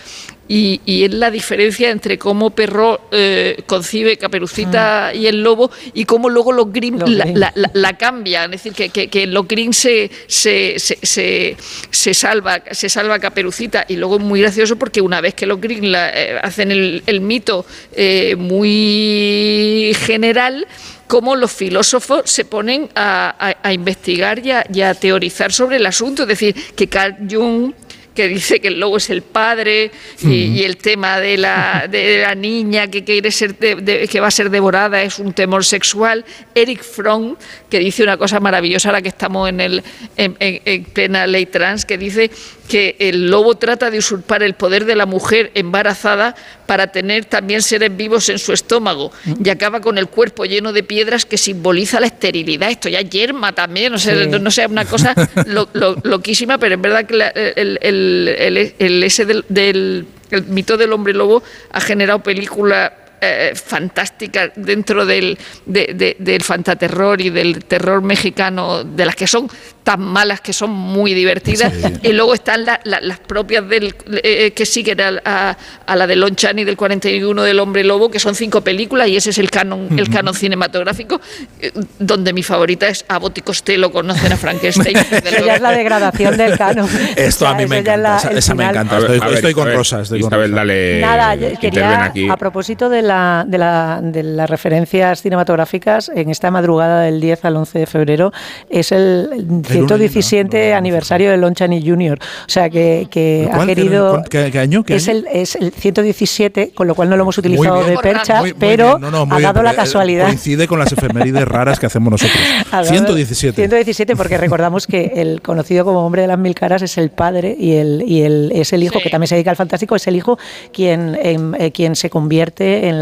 y, y es la diferencia entre cómo Perro eh, concibe Caperucita y el lobo y cómo luego los Grimm Los la, Grimm. la- la- la cambian, es decir, que, que, que los Grimm se, se, se, se, salva se salva Caperucita y luego es muy gracioso porque una vez que los Grimm la, eh, hacen el, el mito eh, muy general cómo los filósofos se ponen a, a- a investigar y a, y a teorizar sobre el asunto. Es decir, que Carl Jung que dice que el lobo es el padre y, y el tema de la, de la niña que quiere ser de- de- que va a ser devorada es un temor sexual Eric Fromm que dice una cosa maravillosa ahora que estamos en el en, en- en plena ley trans que dice que el lobo trata de usurpar el poder de la mujer embarazada para tener también seres vivos en su estómago y acaba con el cuerpo lleno de piedras que simboliza la esterilidad. Esto ya es yerma también, o sea, Sí. no, no sé, una cosa lo- lo- loquísima, pero en verdad que la- el, el- el- el- ese del, del- el mito del hombre lobo ha generado películas eh, fantásticas dentro del, de- de- del fantaterror y del terror mexicano, de las que son tan malas que son muy divertidas, y luego están la- la- las propias del, eh, que siguen a, a- a la de Lon Chaney del 41 del Hombre Lobo, que son cinco películas, y ese es el canon, el canon cinematográfico, eh, donde mi favorita es Abbott y Costello conocen a Frankenstein. ya es la degradación del canon. Esto O a mí me encanta, la- esa, el esa me final. encanta. A ver, Estoy, ver, estoy con ver, Rosa. Estoy con Isabel, Rosa. dale. Nada, yo quería, aquí. a propósito de, la, de, la, de las referencias cinematográficas, en esta madrugada del 10 al 11 de febrero es el 117 aniversario de Lon Chaney Jr. O sea, que, que ha ¿Cuál? ¿Qué- querido... ¿Qué, qué año? ¿Qué Es año? el, es el 117, con lo cual no lo hemos utilizado bien. de percha, Muy- muy pero bien. No, no, ha bien, dado la porque, eh, casualidad. Coincide con las efemérides raras que hacemos nosotros. Ha dado 117. 117, porque recordamos que el conocido como hombre de las mil caras es el padre y el, y el es el hijo, que también se dedica al fantástico, es el hijo quien, em, eh, quien se convierte en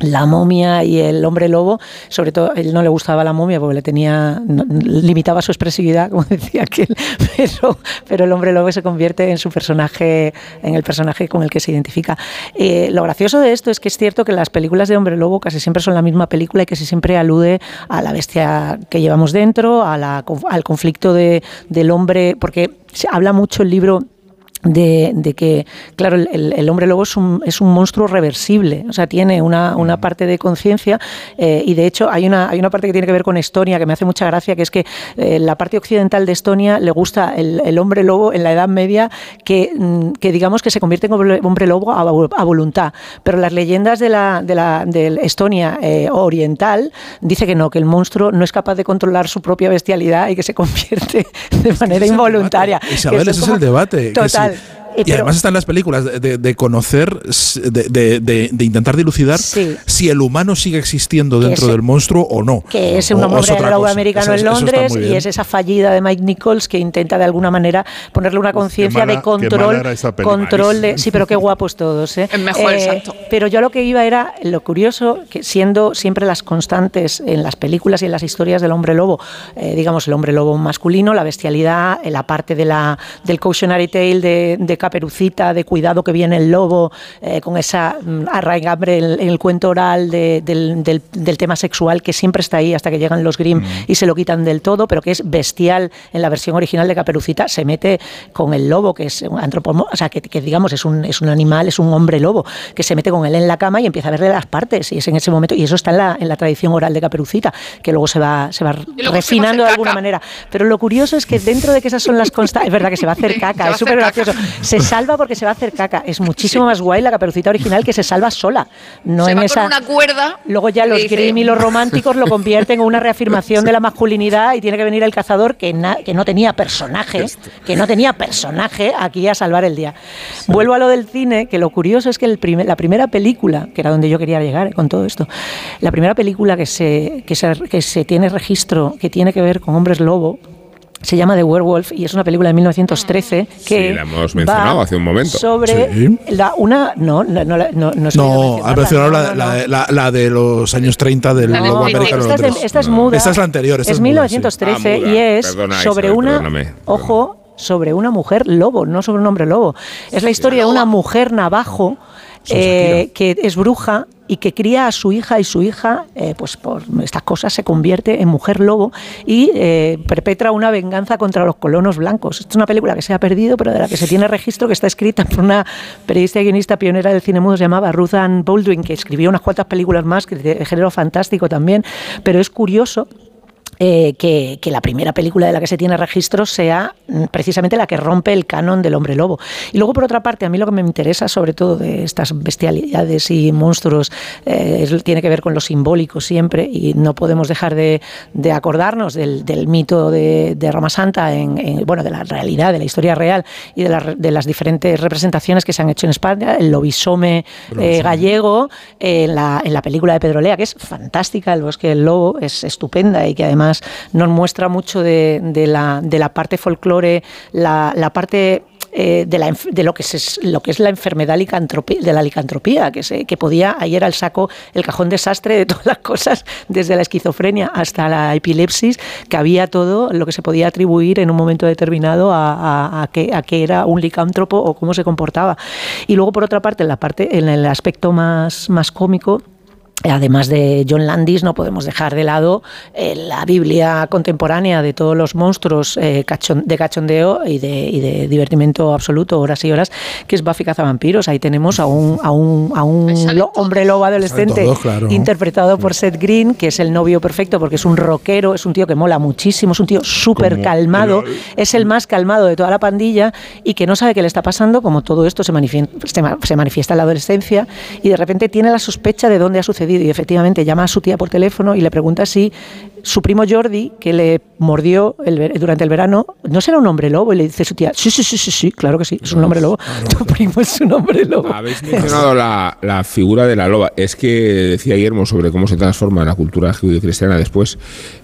la momia y el hombre lobo, sobre todo él no le gustaba la momia porque le tenía limitaba su expresividad, como decía aquel, pero, pero el hombre lobo se convierte en su personaje, en el personaje con el que se identifica. Eh, lo gracioso de esto es que es cierto que las películas de hombre lobo casi siempre son la misma película y que siempre alude a la bestia que llevamos dentro, a la, al conflicto de, del hombre, porque se habla mucho el libro de, de que, claro, el, hombre lobo es un, es un monstruo reversible, o sea, tiene una, una parte de conciencia eh, y de hecho hay una, hay una parte que tiene que ver con Estonia que me hace mucha gracia, que es que eh, la parte occidental de Estonia le gusta el, el hombre lobo en la Edad Media que, mm, que digamos que se convierte en hombre, lobo a, a voluntad, pero las leyendas de la, de la del Estonia eh, oriental dice que no, que el monstruo no es capaz de controlar su propia bestialidad y que se convierte de manera es involuntaria. Isabel, ese es el debate. que Total. Eh, Y pero- además están las películas de, de- de conocer, de, de- de- de intentar dilucidar Sí. si el humano sigue existiendo dentro ese- del monstruo o no. que es un o hombre del lobo americano Eso- en Londres y es esa fallida de Mike Nichols que intenta de alguna manera ponerle una conciencia de qué control mala era esa peli, control de sí pero qué guapos todos ¿eh? Es mejor, Eh, exacto. pero yo lo que iba era lo curioso que siendo siempre las constantes en las películas y en las historias del hombre lobo eh, digamos el hombre lobo masculino la bestialidad la parte de la del cautionary tale de, de Caperucita de cuidado que viene el lobo eh, con esa mm, arraigambre en, en el cuento oral de- del, del- del tema sexual que siempre está ahí hasta que llegan los Grimm y se lo quitan del todo, pero que es bestial en la versión original de Caperucita, se mete con el lobo, que es un antropomo, o sea, que, que digamos es un, es un animal, es un hombre lobo, que se mete con él en la cama y empieza a verle las partes, y es en ese momento, y eso está en la, en la tradición oral de Caperucita, que luego se va, se va refinando de alguna manera. Pero lo curioso es que dentro de que esas son las constantes, es verdad que se va a hacer caca, es súper gracioso. Se salva porque se va a hacer caca. Es muchísimo más guay la caperucita original que se salva sola. No se en va esa. con una cuerda. Luego ya los Grimm y los románticos lo convierten en una reafirmación de la masculinidad y tiene que venir el cazador que, na- que no tenía personaje, que no tenía personaje aquí a salvar el día. Vuelvo a lo del cine, que lo curioso es que el primer- la primera película, que era donde yo quería llegar con todo esto, la primera película que se, que se, que se tiene registro, que tiene que ver con hombres lobo, se llama The Werewolf y es una película de 1913 que Sí, la hemos mencionado va hace un momento. sobre Sí. la, una no no no, la- no, no, No, ha mencionado la, la la- la de los años 30 del La de lobo Esta es americano. esta, de- esta es muda. Esta es la anterior. Esta es es muda, sí. 1913 Ah, muda. y es Perdona, sobre Isabel, una. perdóname. Ojo, sobre una mujer lobo, no sobre un hombre lobo. Es la historia de una mujer navajo eh, que es bruja y que cría a su hija y su hija, eh, pues por estas cosas, se convierte en mujer lobo y eh, perpetra una venganza contra los colonos blancos. Esta es una película que se ha perdido, pero de la que se tiene registro, que está escrita por una periodista y guionista pionera del cine mudo, se llamaba Ruth Ann Baldwin, que escribió unas cuantas películas más, que de género fantástico también, pero es curioso eh, que, que la primera película de la que se tiene registro sea mm, precisamente la que rompe el canon del hombre lobo. Y luego, por otra parte, a mí lo que me interesa, sobre todo de estas bestialidades y monstruos, eh, es- tiene que ver con lo simbólico siempre, y no podemos dejar de, de acordarnos del, del mito de, de Roma Santa, en, en- bueno, de la realidad, de la historia real y de, la de las diferentes representaciones que se han hecho en España, el lobisome eh, gallego, en, la, en la película de Pedro Lea, que es fantástica, El bosque del lobo, es estupenda y que además nos muestra mucho de, la, parte folclore, la, parte eh, de, lo, que es, es la enfermedad de la licantropía, que, se, que podía, ahí era el saco, el cajón desastre de todas las cosas, desde la esquizofrenia hasta la epilepsis, que había todo lo que se podía atribuir en un momento determinado a, a, que, era un licántropo o cómo se comportaba. Y luego, por otra parte, en, la parte, en el aspecto más cómico, Además de John Landis, no podemos dejar de lado eh, la Biblia contemporánea de todos los monstruos eh, cachon- de cachondeo y de, y de divertimento absoluto, horas y horas, que es Buffy Cazavampiros. Ahí tenemos a un, a un, a un lo- hombre lobo adolescente claro. interpretado por Seth Green, que es el novio perfecto porque es un rockero, es un tío que mola muchísimo, es un tío súper calmado, el- es el más calmado de toda la pandilla y que no sabe qué le está pasando, como todo esto se manifiesta, se ma- se manifiesta en la adolescencia y de repente tiene la sospecha de dónde ha sucedido y efectivamente llama a su tía por teléfono y le pregunta si su primo Jordi, que le mordió el ver- durante el verano, no será un hombre lobo y le dice su tía, sí, sí, sí, sí, sí, claro que sí, es un hombre lobo, tu primo es un hombre lobo. Habéis mencionado la, la figura de la loba. Es que decía Guillermo sobre cómo se transforma la cultura judío-cristiana después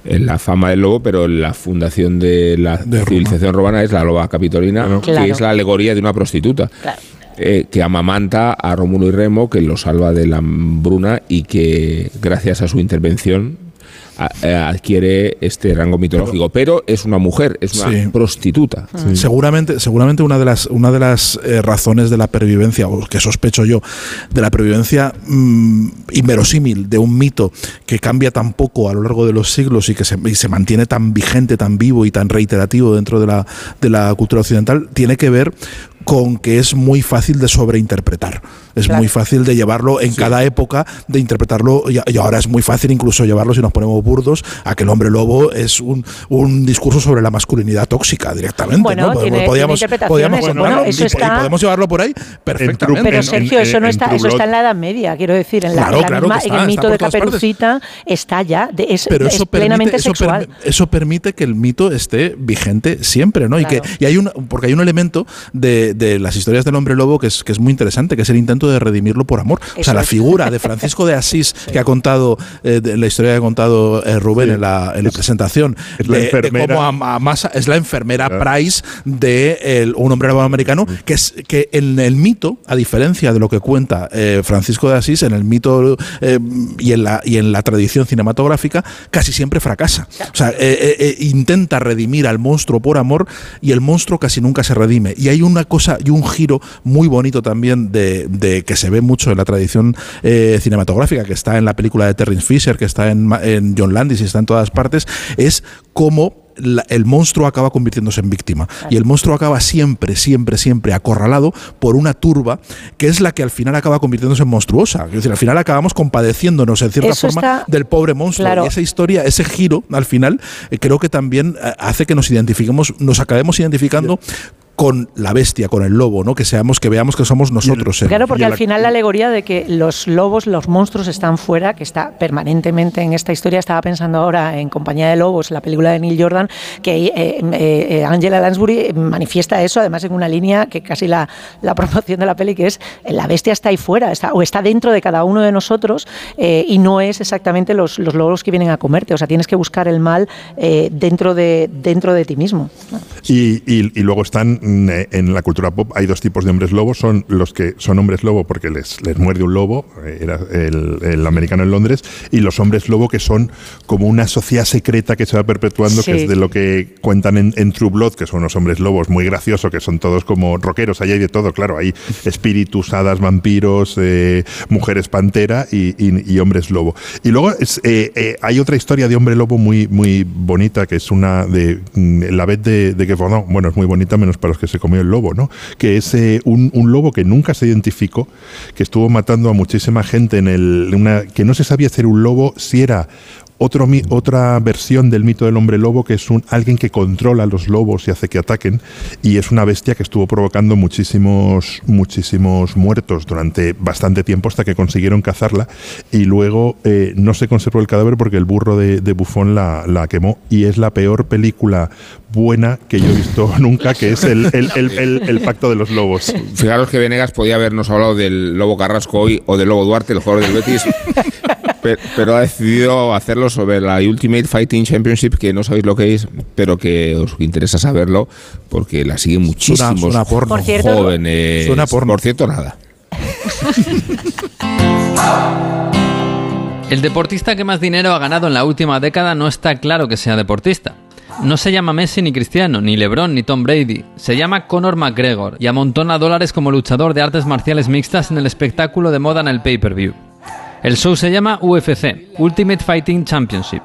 en la fama del lobo, pero la fundación de la civilización romana es la loba capitolina, Claro. que es la alegoría de una prostituta. Claro. Eh, que amamanta a Rómulo y Remo, que lo salva de la hambruna y que gracias a su intervención eh, adquiere este rango mitológico. Pero es una mujer, es una Sí. prostituta. Seguramente, seguramente una de las, una de las eh, razones de la pervivencia, o que sospecho yo, de la pervivencia mm, inverosímil de un mito que cambia tan poco a lo largo de los siglos y que se, y se mantiene tan vigente, tan vivo y tan reiterativo dentro de la, de la cultura occidental, tiene que ver con que es muy fácil de sobreinterpretar. Es Claro. muy fácil de llevarlo en cada época, de interpretarlo, y, y ahora es muy fácil incluso llevarlo, si nos ponemos burdos, a que el hombre lobo es un, un discurso sobre la masculinidad tóxica directamente. Bueno, tiene- podíamos- tiene interpretaciones. podíamos Bueno, llevarlo- eso y- y está- podemos llevarlo por ahí perfectamente. Pero Sergio, en- eso no en está, eso está en la Edad Media, quiero decir, en, la, Claro, en la claro misma- que en está, el está mito de partes. Caperucita está ya, de- es, pero es eso plenamente permite, eso, sexual. eso permite que el mito esté vigente siempre, ¿no? Y que y hay un porque hay un elemento de, de, de las historias del hombre lobo que es, que es muy interesante, que es el intento de redimirlo por amor. o sea, la figura de Francisco de Asís que ha contado, eh, de la historia que ha contado eh, Rubén en, la, en la presentación, Es la de- de enfermera. cómo a- a Massa- es la enfermera Price de el- un hombre lobo americano, que es que en el mito, a diferencia de lo que cuenta eh, Francisco de Asís, en el mito eh, y, en la, y en la tradición cinematográfica, casi siempre fracasa. O sea, eh, eh, intenta redimir al monstruo por amor y el monstruo casi nunca se redime. Y hay una cosa y un giro muy bonito también de, de que se ve mucho en la tradición eh, cinematográfica, que está en la película de Terrence Fisher, que está en, John Landis y está en todas partes, es cómo la- el monstruo acaba convirtiéndose en víctima. Y el monstruo acaba siempre, siempre, siempre acorralado por una turba que es la que al final acaba convirtiéndose en monstruosa. Es decir, al final acabamos compadeciéndonos en cierta Eso forma está- del pobre monstruo. Claro. Y esa historia, ese giro al final, eh, creo que también eh, hace que nos identifiquemos, nos acabemos identificando con la bestia, con el lobo, ¿no? Que seamos, que veamos que somos nosotros. el- Claro, porque al la- final la alegoría de que los lobos, los monstruos están fuera, que está permanentemente en esta historia, estaba pensando ahora en Compañía de Lobos, la película de Neil Jordan, que eh, eh, eh, Angela Lansbury manifiesta eso, además en una línea que casi la, la promoción de la peli, que es eh, la bestia está ahí fuera, está, o está dentro de cada uno de nosotros eh, y no es exactamente los, los lobos que vienen a comerte, o sea, tienes que buscar el mal eh, dentro, de, dentro de ti mismo. Y, y- y luego están eh, en la cultura pop, hay dos tipos de hombres lobos, son los que son hombres lobo porque les, les muerde un lobo, eh, era el, el americano en Londres, y los hombres lobo que son como una sociedad secreta que se va perpetuando, que es de lo que cuentan en, en True Blood, que son unos hombres lobos muy graciosos, que son todos como rockeros, ahí hay de todo, claro, hay espíritus, hadas, vampiros, eh, mujeres pantera y, y- y hombres lobo. Y luego es, eh, eh, hay otra historia de hombre lobo muy, muy bonita, que es una de mm, la vez de, de Gévaudan. bueno, es muy bonita menos para que se comió el lobo, ¿no? Que es eh, un, lobo que nunca se identificó, que estuvo matando a muchísima gente en el, una, que no se sabía ser un lobo, si era otro, otra versión del mito del hombre lobo, que es un, alguien que controla a los lobos y hace que ataquen, y es una bestia que estuvo provocando muchísimos, muchísimos muertos durante bastante tiempo hasta que consiguieron cazarla, y luego eh, no se conservó el cadáver porque el burro de, de Bufón la, la quemó, y es la peor película buena que yo he visto nunca, que es el, el- el- el- el Pacto de los Lobos. Fijaros que Venegas podía habernos hablado del Lobo Carrasco hoy o del Lobo Duarte, el jugador del Betis, pe- pero ha decidido hacerlo sobre la Ultimate Fighting Championship, que no sabéis lo que es, pero que os interesa saberlo, porque la siguen muchísimos suena porno. Por cierto- jóvenes. Suena porno. Por cierto, nada. El deportista que más dinero ha ganado en la última década no está claro que sea deportista. No se llama Messi ni Cristiano, ni LeBron ni Tom Brady. Se llama Conor McGregor y amontona dólares como luchador de artes marciales mixtas en el espectáculo de moda en el pay-per-view. El show se llama UFC, Ultimate Fighting Championship.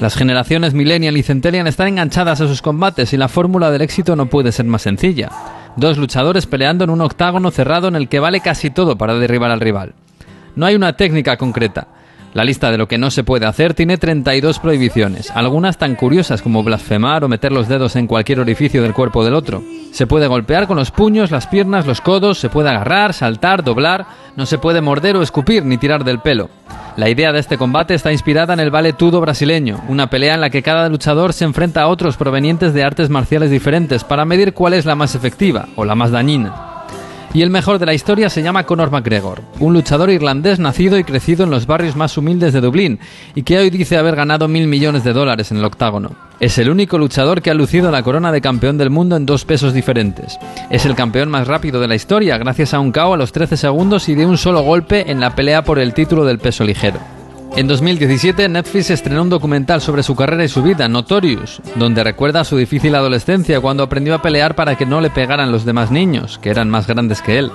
Las generaciones millennial y centennial están enganchadas a sus combates y la fórmula del éxito no puede ser más sencilla. Dos luchadores peleando en un octágono cerrado en el que vale casi todo para derribar al rival. No hay una técnica concreta. La lista de lo que no se puede hacer tiene 32 prohibiciones, algunas tan curiosas como blasfemar o meter los dedos en cualquier orificio del cuerpo del otro. Se puede golpear con los puños, las piernas, los codos, se puede agarrar, saltar, doblar, no se puede morder o escupir ni tirar del pelo. La idea de este combate está inspirada en el Vale Tudo brasileño, una pelea en la que cada luchador se enfrenta a otros provenientes de artes marciales diferentes para medir cuál es la más efectiva o la más dañina. Y el mejor de la historia se llama Conor McGregor, un luchador irlandés nacido y crecido en los barrios más humildes de Dublín y que hoy dice haber ganado mil millones de dólares en el octágono. Es el único luchador que ha lucido la corona de campeón del mundo en dos pesos diferentes. Es el campeón más rápido de la historia gracias a un KO a los 13 segundos y de un solo golpe en la pelea por el título del peso ligero. En 2017, Netflix estrenó un documental sobre su carrera y su vida, Notorious, donde recuerda su difícil adolescencia cuando aprendió a pelear para que no le pegaran los demás niños, que eran más grandes que él.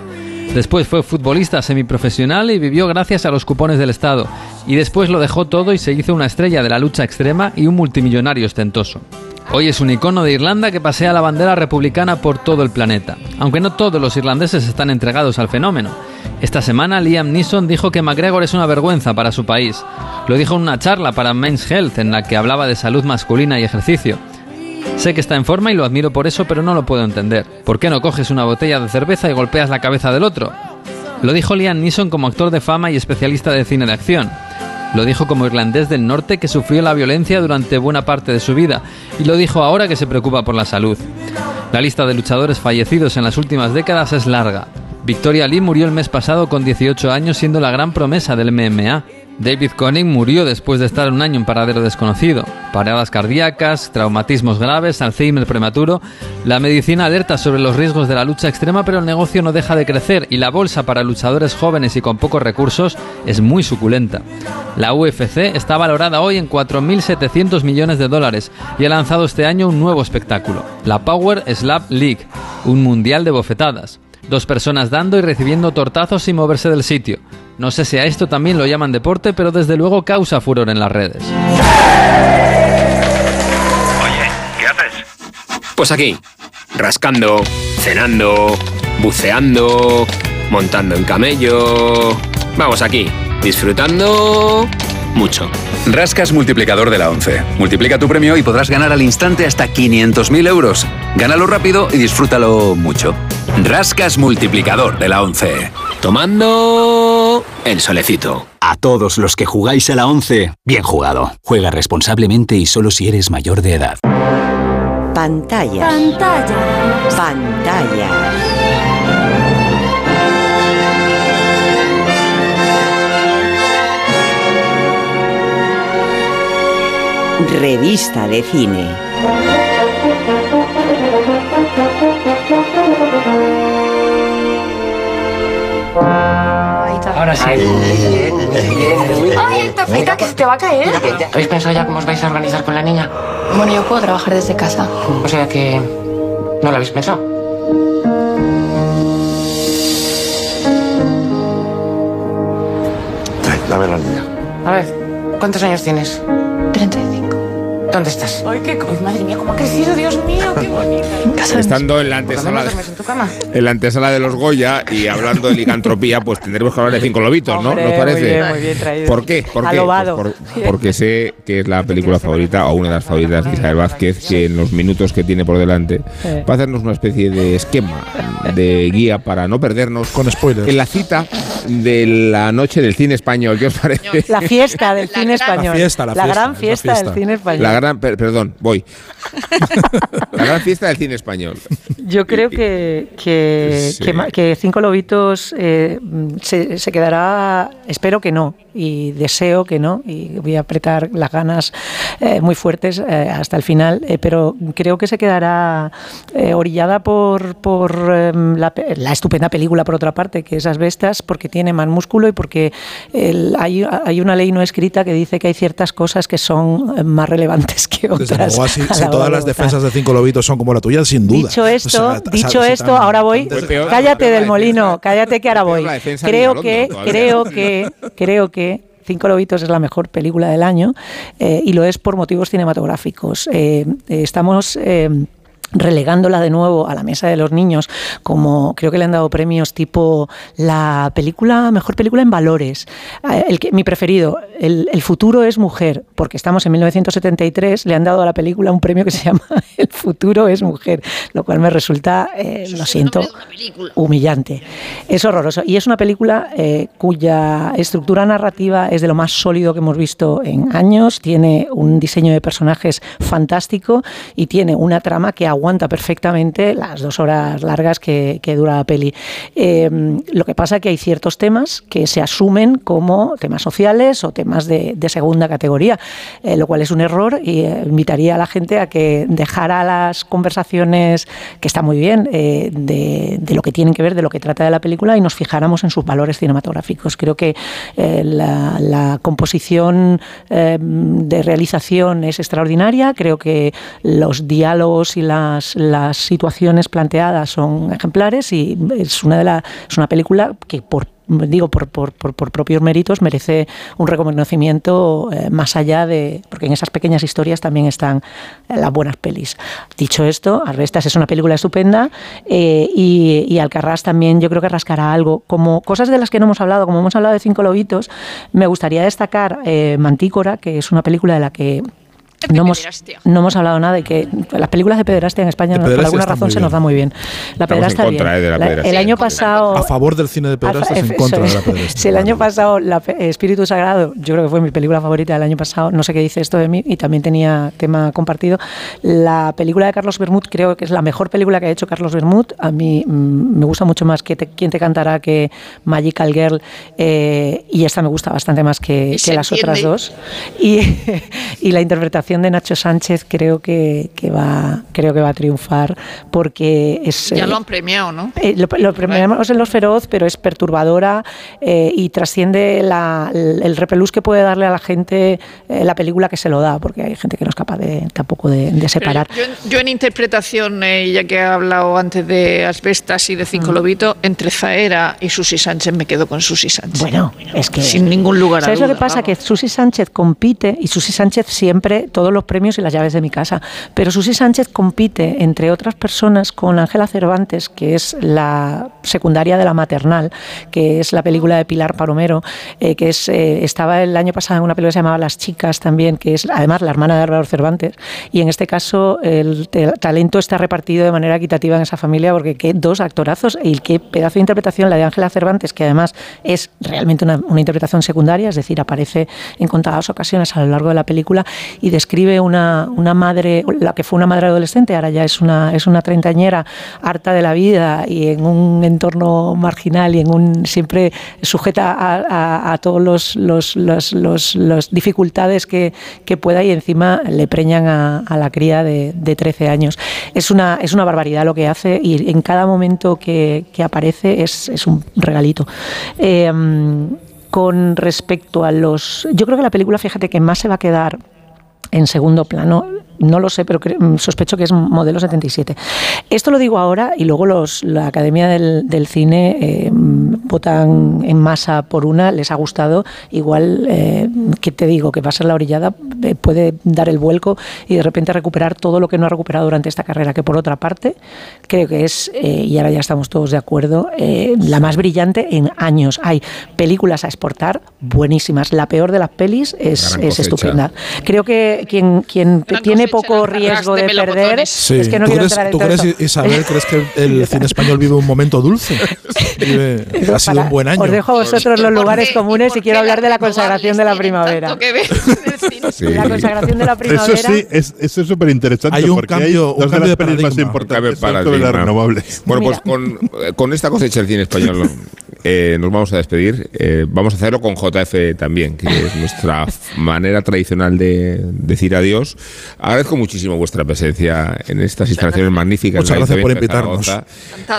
Después fue futbolista semiprofesional y vivió gracias a los cupones del Estado. Y después lo dejó todo y se hizo una estrella de la lucha extrema y un multimillonario ostentoso. Hoy es un icono de Irlanda que pasea la bandera republicana por todo el planeta, aunque no todos los irlandeses están entregados al fenómeno. Esta semana Liam Neeson dijo que McGregor es una vergüenza para su país. Lo dijo en una charla para Men's Health en la que hablaba de salud masculina y ejercicio. Sé que está en forma y lo admiro por eso, pero no lo puedo entender. ¿Por qué no coges una botella de cerveza y golpeas la cabeza del otro? Lo dijo Liam Neeson como actor de fama y especialista de cine de acción. Lo dijo como irlandés del norte que sufrió la violencia durante buena parte de su vida y lo dijo ahora que se preocupa por la salud. La lista de luchadores fallecidos en las últimas décadas es larga. Victoria Lee murió el mes pasado con 18 años siendo la gran promesa del MMA. David Conning murió después de estar un año en paradero desconocido. Paradas cardíacas, traumatismos graves, Alzheimer prematuro. La medicina alerta sobre los riesgos de la lucha extrema, pero el negocio no deja de crecer y la bolsa para luchadores jóvenes y con pocos recursos es muy suculenta. La UFC está valorada hoy en 4.700 millones de dólares y ha lanzado este año un nuevo espectáculo, la Power Slap League, un mundial de bofetadas. Dos personas dando y recibiendo tortazos sin moverse del sitio. No sé si a esto también lo llaman deporte, pero desde luego causa furor en las redes. Oye, ¿qué haces? Pues aquí, rascando, cenando, buceando, montando en camello. Vamos aquí, disfrutando mucho. Rascas multiplicador de la 11. Multiplica tu premio y podrás ganar al instante hasta 500.000 euros. Gánalo rápido y disfrútalo mucho. Rascas multiplicador de la 11. Tomando el solecito. A todos los que jugáis a la 11, bien jugado. Juega responsablemente y solo si eres mayor de edad. Pantalla. Pantalla. Pantalla. Revista de cine. ¡Ay, tafita, que se te va a caer! ¿Habéis pensado ya cómo os vais a organizar con la niña? Bueno, yo puedo trabajar desde casa. O sea que... ¿No lo habéis pensado? Dame la niña. A ver, ¿cuántos años tienes? 35. ¿Dónde estás? Ay, qué... Ay, madre mía, cómo ha crecido, Dios mío, qué bonita. Estando en la ¿Cuándo no antesala, duermes en tu cama? en la antesala de los Goya y hablando de licantropía, pues tendremos que hablar de cinco lobitos, ¿no? Hombre, ¿Nos parece? muy bien, muy bien traído. ¿Por qué? ¿Por qué? Alobado. Pues por- porque sé que es la película favorita o una de las favoritas de Isabel Vázquez, que en los minutos que tiene por delante va a hacernos una especie de esquema, de guía para no perdernos Con spoilers. en la cita de la noche del cine español. ¿Qué os parece? La fiesta del cine español. fiesta, la fiesta, gran es la fiesta, fiesta. del cine español. La gran, per- perdón, voy. La gran fiesta del cine español. Yo creo que, que, Sí. que que Cinco Lobitos eh, se, se quedará, espero que no, y deseo que no, y voy a apretar las ganas eh, muy fuertes eh, hasta el final, eh, pero creo que se quedará eh, orillada por, por em, la, pe- la estupenda película, por otra parte, que es Asbestas, porque tiene más músculo y porque el- hay, hay una ley no escrita que dice que hay ciertas cosas que son más relevantes que otras. Desde luego, si, si todas de las votar. defensas de cinco lobitos son como la tuya, sin duda. Dicho esto, O sea, dicho esto, tan- ahora voy. Peor- cállate peor del molino, cállate que ahora voy. Creo que, creo que, creo que Cinco Lobitos es la mejor película del año eh, y lo es por motivos cinematográficos. Eh, eh, estamos relegándola de nuevo a la mesa de los niños, como creo que le han dado premios tipo la película, mejor película en valores. Eh, El que, mi preferido, el, El futuro es mujer, porque estamos en 1973, le han dado a la película un premio que se llama El futuro es mujer, lo cual me resulta, eh, lo siento, humillante. Es horroroso. Y es una película eh, cuya estructura narrativa es de lo más sólido que hemos visto en años. Tiene un diseño de personajes fantástico y tiene una trama que aguanta perfectamente las dos horas largas que, que dura la peli. Eh, lo que pasa es que hay ciertos temas que se asumen como temas sociales o temas de, segunda categoría, eh, lo cual es un error y eh, invitaría a la gente a que dejara las conversaciones, que está muy bien, eh, de, lo que tienen que ver, de lo que trata de la película y nos fijáramos en sus valores cinematográficos. Creo que la, la composición eh, de realización es extraordinaria, creo que los diálogos y las, las situaciones planteadas son ejemplares y es una, de la, es una película que por digo por, por, por, por propios méritos merece un reconocimiento eh, más allá de porque en esas pequeñas historias también están las buenas pelis. Dicho esto Arbestas es una película estupenda eh, y, y Alcarrás también yo creo que rascará algo. Como cosas de las que no hemos hablado como hemos hablado de Cinco Lobitos me gustaría destacar eh, Mantícora que es una película de la que No hemos, no hemos hablado nada de que las películas de pederastia en España, De no, por pederastia alguna razón, se nos da muy bien. La pederastia contra, bien. eh, de la La- pederastia. el año pasado... A favor del cine de pederastas, en contra de la pederastia. Si el año pasado la Espíritu Sagrado, yo creo que fue mi película favorita del año pasado, no sé qué dice esto de mí, y también tenía tema compartido. La película de Carlos Bermud creo que es la mejor película que ha hecho Carlos Bermud. A mí mm, me gusta mucho más que te, Quién te cantará que Magical Girl, eh, y esta me gusta bastante más que, que las otras entiende. dos. Y, y la interpretación de Nacho Sánchez creo que, que va, creo que va a triunfar porque es... Ya eh, lo han premiado, ¿no? eh, lo, lo premiamos en Los Feroz, pero es perturbadora eh, y trasciende la- el, el repelús que puede darle a la gente eh, la película que se lo da, porque hay gente que no es capaz de, tampoco de, de separar. Yo, en- yo en interpretación, eh, ya que he hablado antes de Asbestas y de Cinco Lobitos, entre Zaera y Susi Sánchez me quedo con Susi Sánchez. Bueno, es que... Sin ningún lugar a ¿Sabes lo duda, que pasa? vamos. Que Susi Sánchez compite, y Susi Sánchez siempre, todos los premios y las llaves de mi casa, pero Susi Sánchez compite, entre otras personas, con Ángela Cervantes, que es la secundaria de la maternal, que es la película de Pilar Palomero, eh, que es eh, estaba el año pasado en una película que se llamaba Las Chicas también, que es además la hermana de Álvaro Cervantes, y en este caso el, te- talento está repartido de manera equitativa en esa familia, porque qué dos actorazos y qué pedazo de interpretación la de Ángela Cervantes, que además es realmente una, una interpretación secundaria, es decir, aparece en contadas ocasiones a lo largo de la película. Y describe una, una madre, la que fue una madre adolescente, ahora ya es una, es una treintañera harta de la vida y en un entorno marginal y en un siempre sujeta a, a- a todos los, los, los, los- dificultades que, que pueda y encima le preñan a, a la cría de, de 13 años. Es una, es una barbaridad lo que hace y en cada momento que, que aparece es, es un regalito. Eh, con respecto a los... Yo creo que la película, fíjate, que más se va a quedar en segundo plano, no lo sé, pero cre- mm, sospecho que es modelo 77. Esto lo digo ahora y luego los, la Academia del, del Cine eh, votan en masa por una, les ha gustado, igual, eh, que te digo, que va a ser la orillada, eh, puede dar el vuelco y de repente recuperar todo lo que no ha recuperado durante esta carrera, que por otra parte creo que es, eh, y ahora ya estamos todos de acuerdo, eh, la más brillante en años. Hay películas a exportar buenísimas, la peor de las pelis es, es estupenda. Creo que quien, quien tiene poco riesgo de perder Sí. es que no ¿Tú quiero crees, entrar en tú todo crees. Isabel, crees que el, el cine español vive un momento dulce? Vive- ha sido un buen año. Os dejo a vosotros los lugares comunes y quiero hablar de la consagración de la primavera. Sí. La consagración de la Eso primavera. sí, es, eso es súper interesante. Hay un porque cambio- hay un cambio de más paradigma. importantes Cambio de las renovables. Bueno, pues con, con esta cosecha del cine español eh, nos vamos a despedir. Eh, vamos a hacerlo con JF también, que es nuestra manera tradicional de decir adiós. Agradezco muchísimo vuestra presencia en estas instalaciones magníficas. Muchas gracias por invitarnos.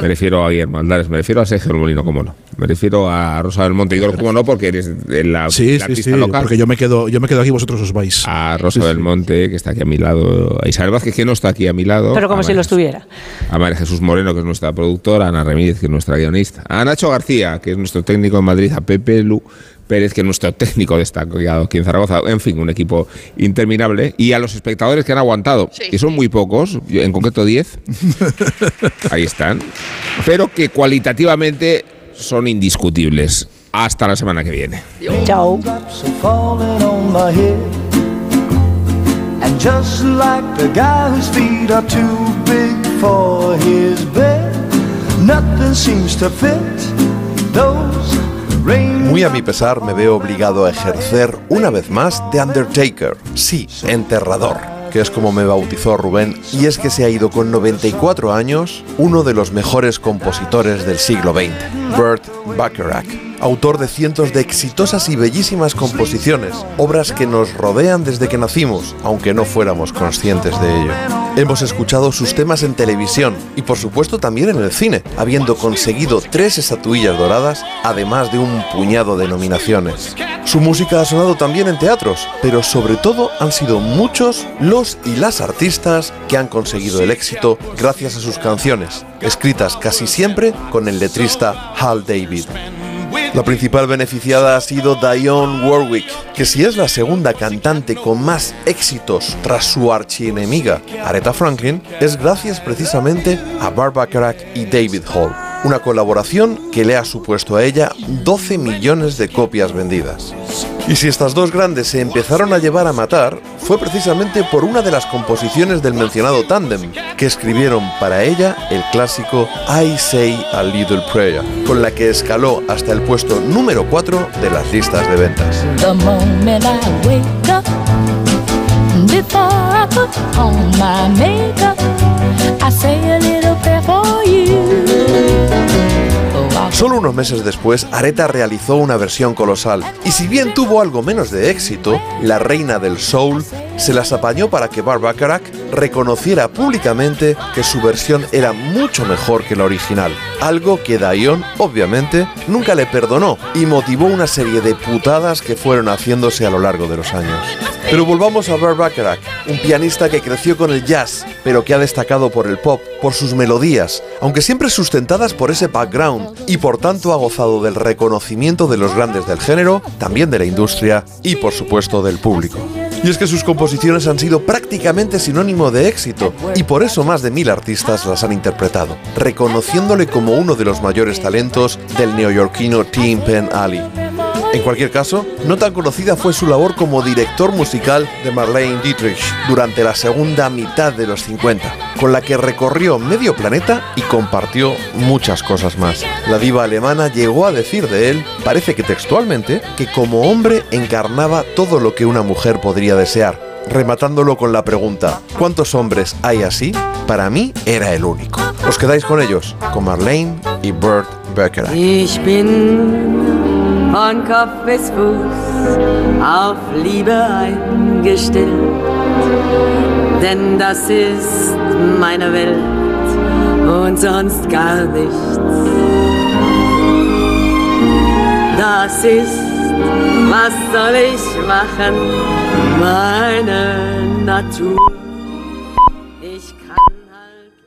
Me refiero a Guillermo Aldares, me refiero a Sergio Molino, cómo no. Me refiero a Rosa del Monte, digo, cómo no, porque eres de la, Sí, la sí, artista sí, local. porque yo me quedo, yo me quedo aquí, vosotros os vais. A Rosa Sí, del. Monte, que está aquí a mi lado. A Isabel Vázquez, que no está aquí a mi lado. Pero como A si María lo estuviera. a María Jesús Moreno, que es nuestra productora, a Ana Remídez, que es nuestra guionista, a Nacho García, que es nuestro técnico en Madrid, a Pepe Lu Pérez, que es nuestro técnico destacado aquí en Zaragoza, en fin, un equipo interminable, y a los espectadores que han aguantado, que son muy pocos, en concreto 10, ahí están, pero que cualitativamente son indiscutibles. Hasta la semana que viene. Chao. And just like the guy whose feet are too big for his bed, nothing seems to fit those rain. Muy a mi pesar me veo obligado a ejercer una vez más de Undertaker, sí, enterrador, que es como me bautizó Rubén, y es que se ha ido con 94 años uno de los mejores compositores del siglo XX, Burt Bacharach, autor de cientos de exitosas y bellísimas composiciones, obras que nos rodean desde que nacimos, aunque no fuéramos conscientes de ello. Hemos escuchado sus temas en televisión y por supuesto también en el cine, habiendo conseguido tres estatuillas doradas, además de un puñado de nominaciones. Su música ha sonado también en teatros, pero sobre todo han sido muchos los y las artistas que han conseguido el éxito gracias a sus canciones, escritas casi siempre con el letrista Hal David. La principal beneficiada ha sido Dionne Warwick, que si es la segunda cantante con más éxitos tras su archienemiga Aretha Franklin, es gracias precisamente a Barbara Bacharach y David Hall, una colaboración que le ha supuesto a ella 12 millones de copias vendidas. Y si estas dos grandes se empezaron a llevar a matar, fue precisamente por una de las composiciones del mencionado tándem, que escribieron para ella el clásico I Say a Little Prayer, con la que escaló hasta el puesto número 4 de las listas de ventas. Solo unos meses después, Aretha realizó una versión colosal, y si bien tuvo algo menos de éxito, la reina del soul se las apañó para que Barbara Bacharach reconociera públicamente que su versión era mucho mejor que la original, algo que Dion, obviamente, nunca le perdonó y motivó una serie de putadas que fueron haciéndose a lo largo de los años. Pero volvamos a Burt Bacharach, un pianista que creció con el jazz, pero que ha destacado por el pop, por sus melodías, aunque siempre sustentadas por ese background, y por tanto ha gozado del reconocimiento de los grandes del género, también de la industria y por supuesto del público. Y es que sus composiciones han sido prácticamente sinónimo de éxito, y por eso más de mil artistas las han interpretado, reconociéndole como uno de los mayores talentos del neoyorquino Tim Penn Alley. En cualquier caso, no tan conocida fue su labor como director musical de Marlene Dietrich durante la segunda mitad de los 50, con la que recorrió medio planeta y compartió muchas cosas más. La diva alemana llegó a decir de él, parece que textualmente, que como hombre encarnaba todo lo que una mujer podría desear, rematándolo con la pregunta, ¿cuántos hombres hay así? Para mí era el único. ¿Os quedáis con ellos? Con Marlene y. Ich bin von Kopf bis Fuß auf Liebe eingestellt, denn das ist meine Welt und sonst gar nichts. Das ist, was soll ich machen, meine Natur.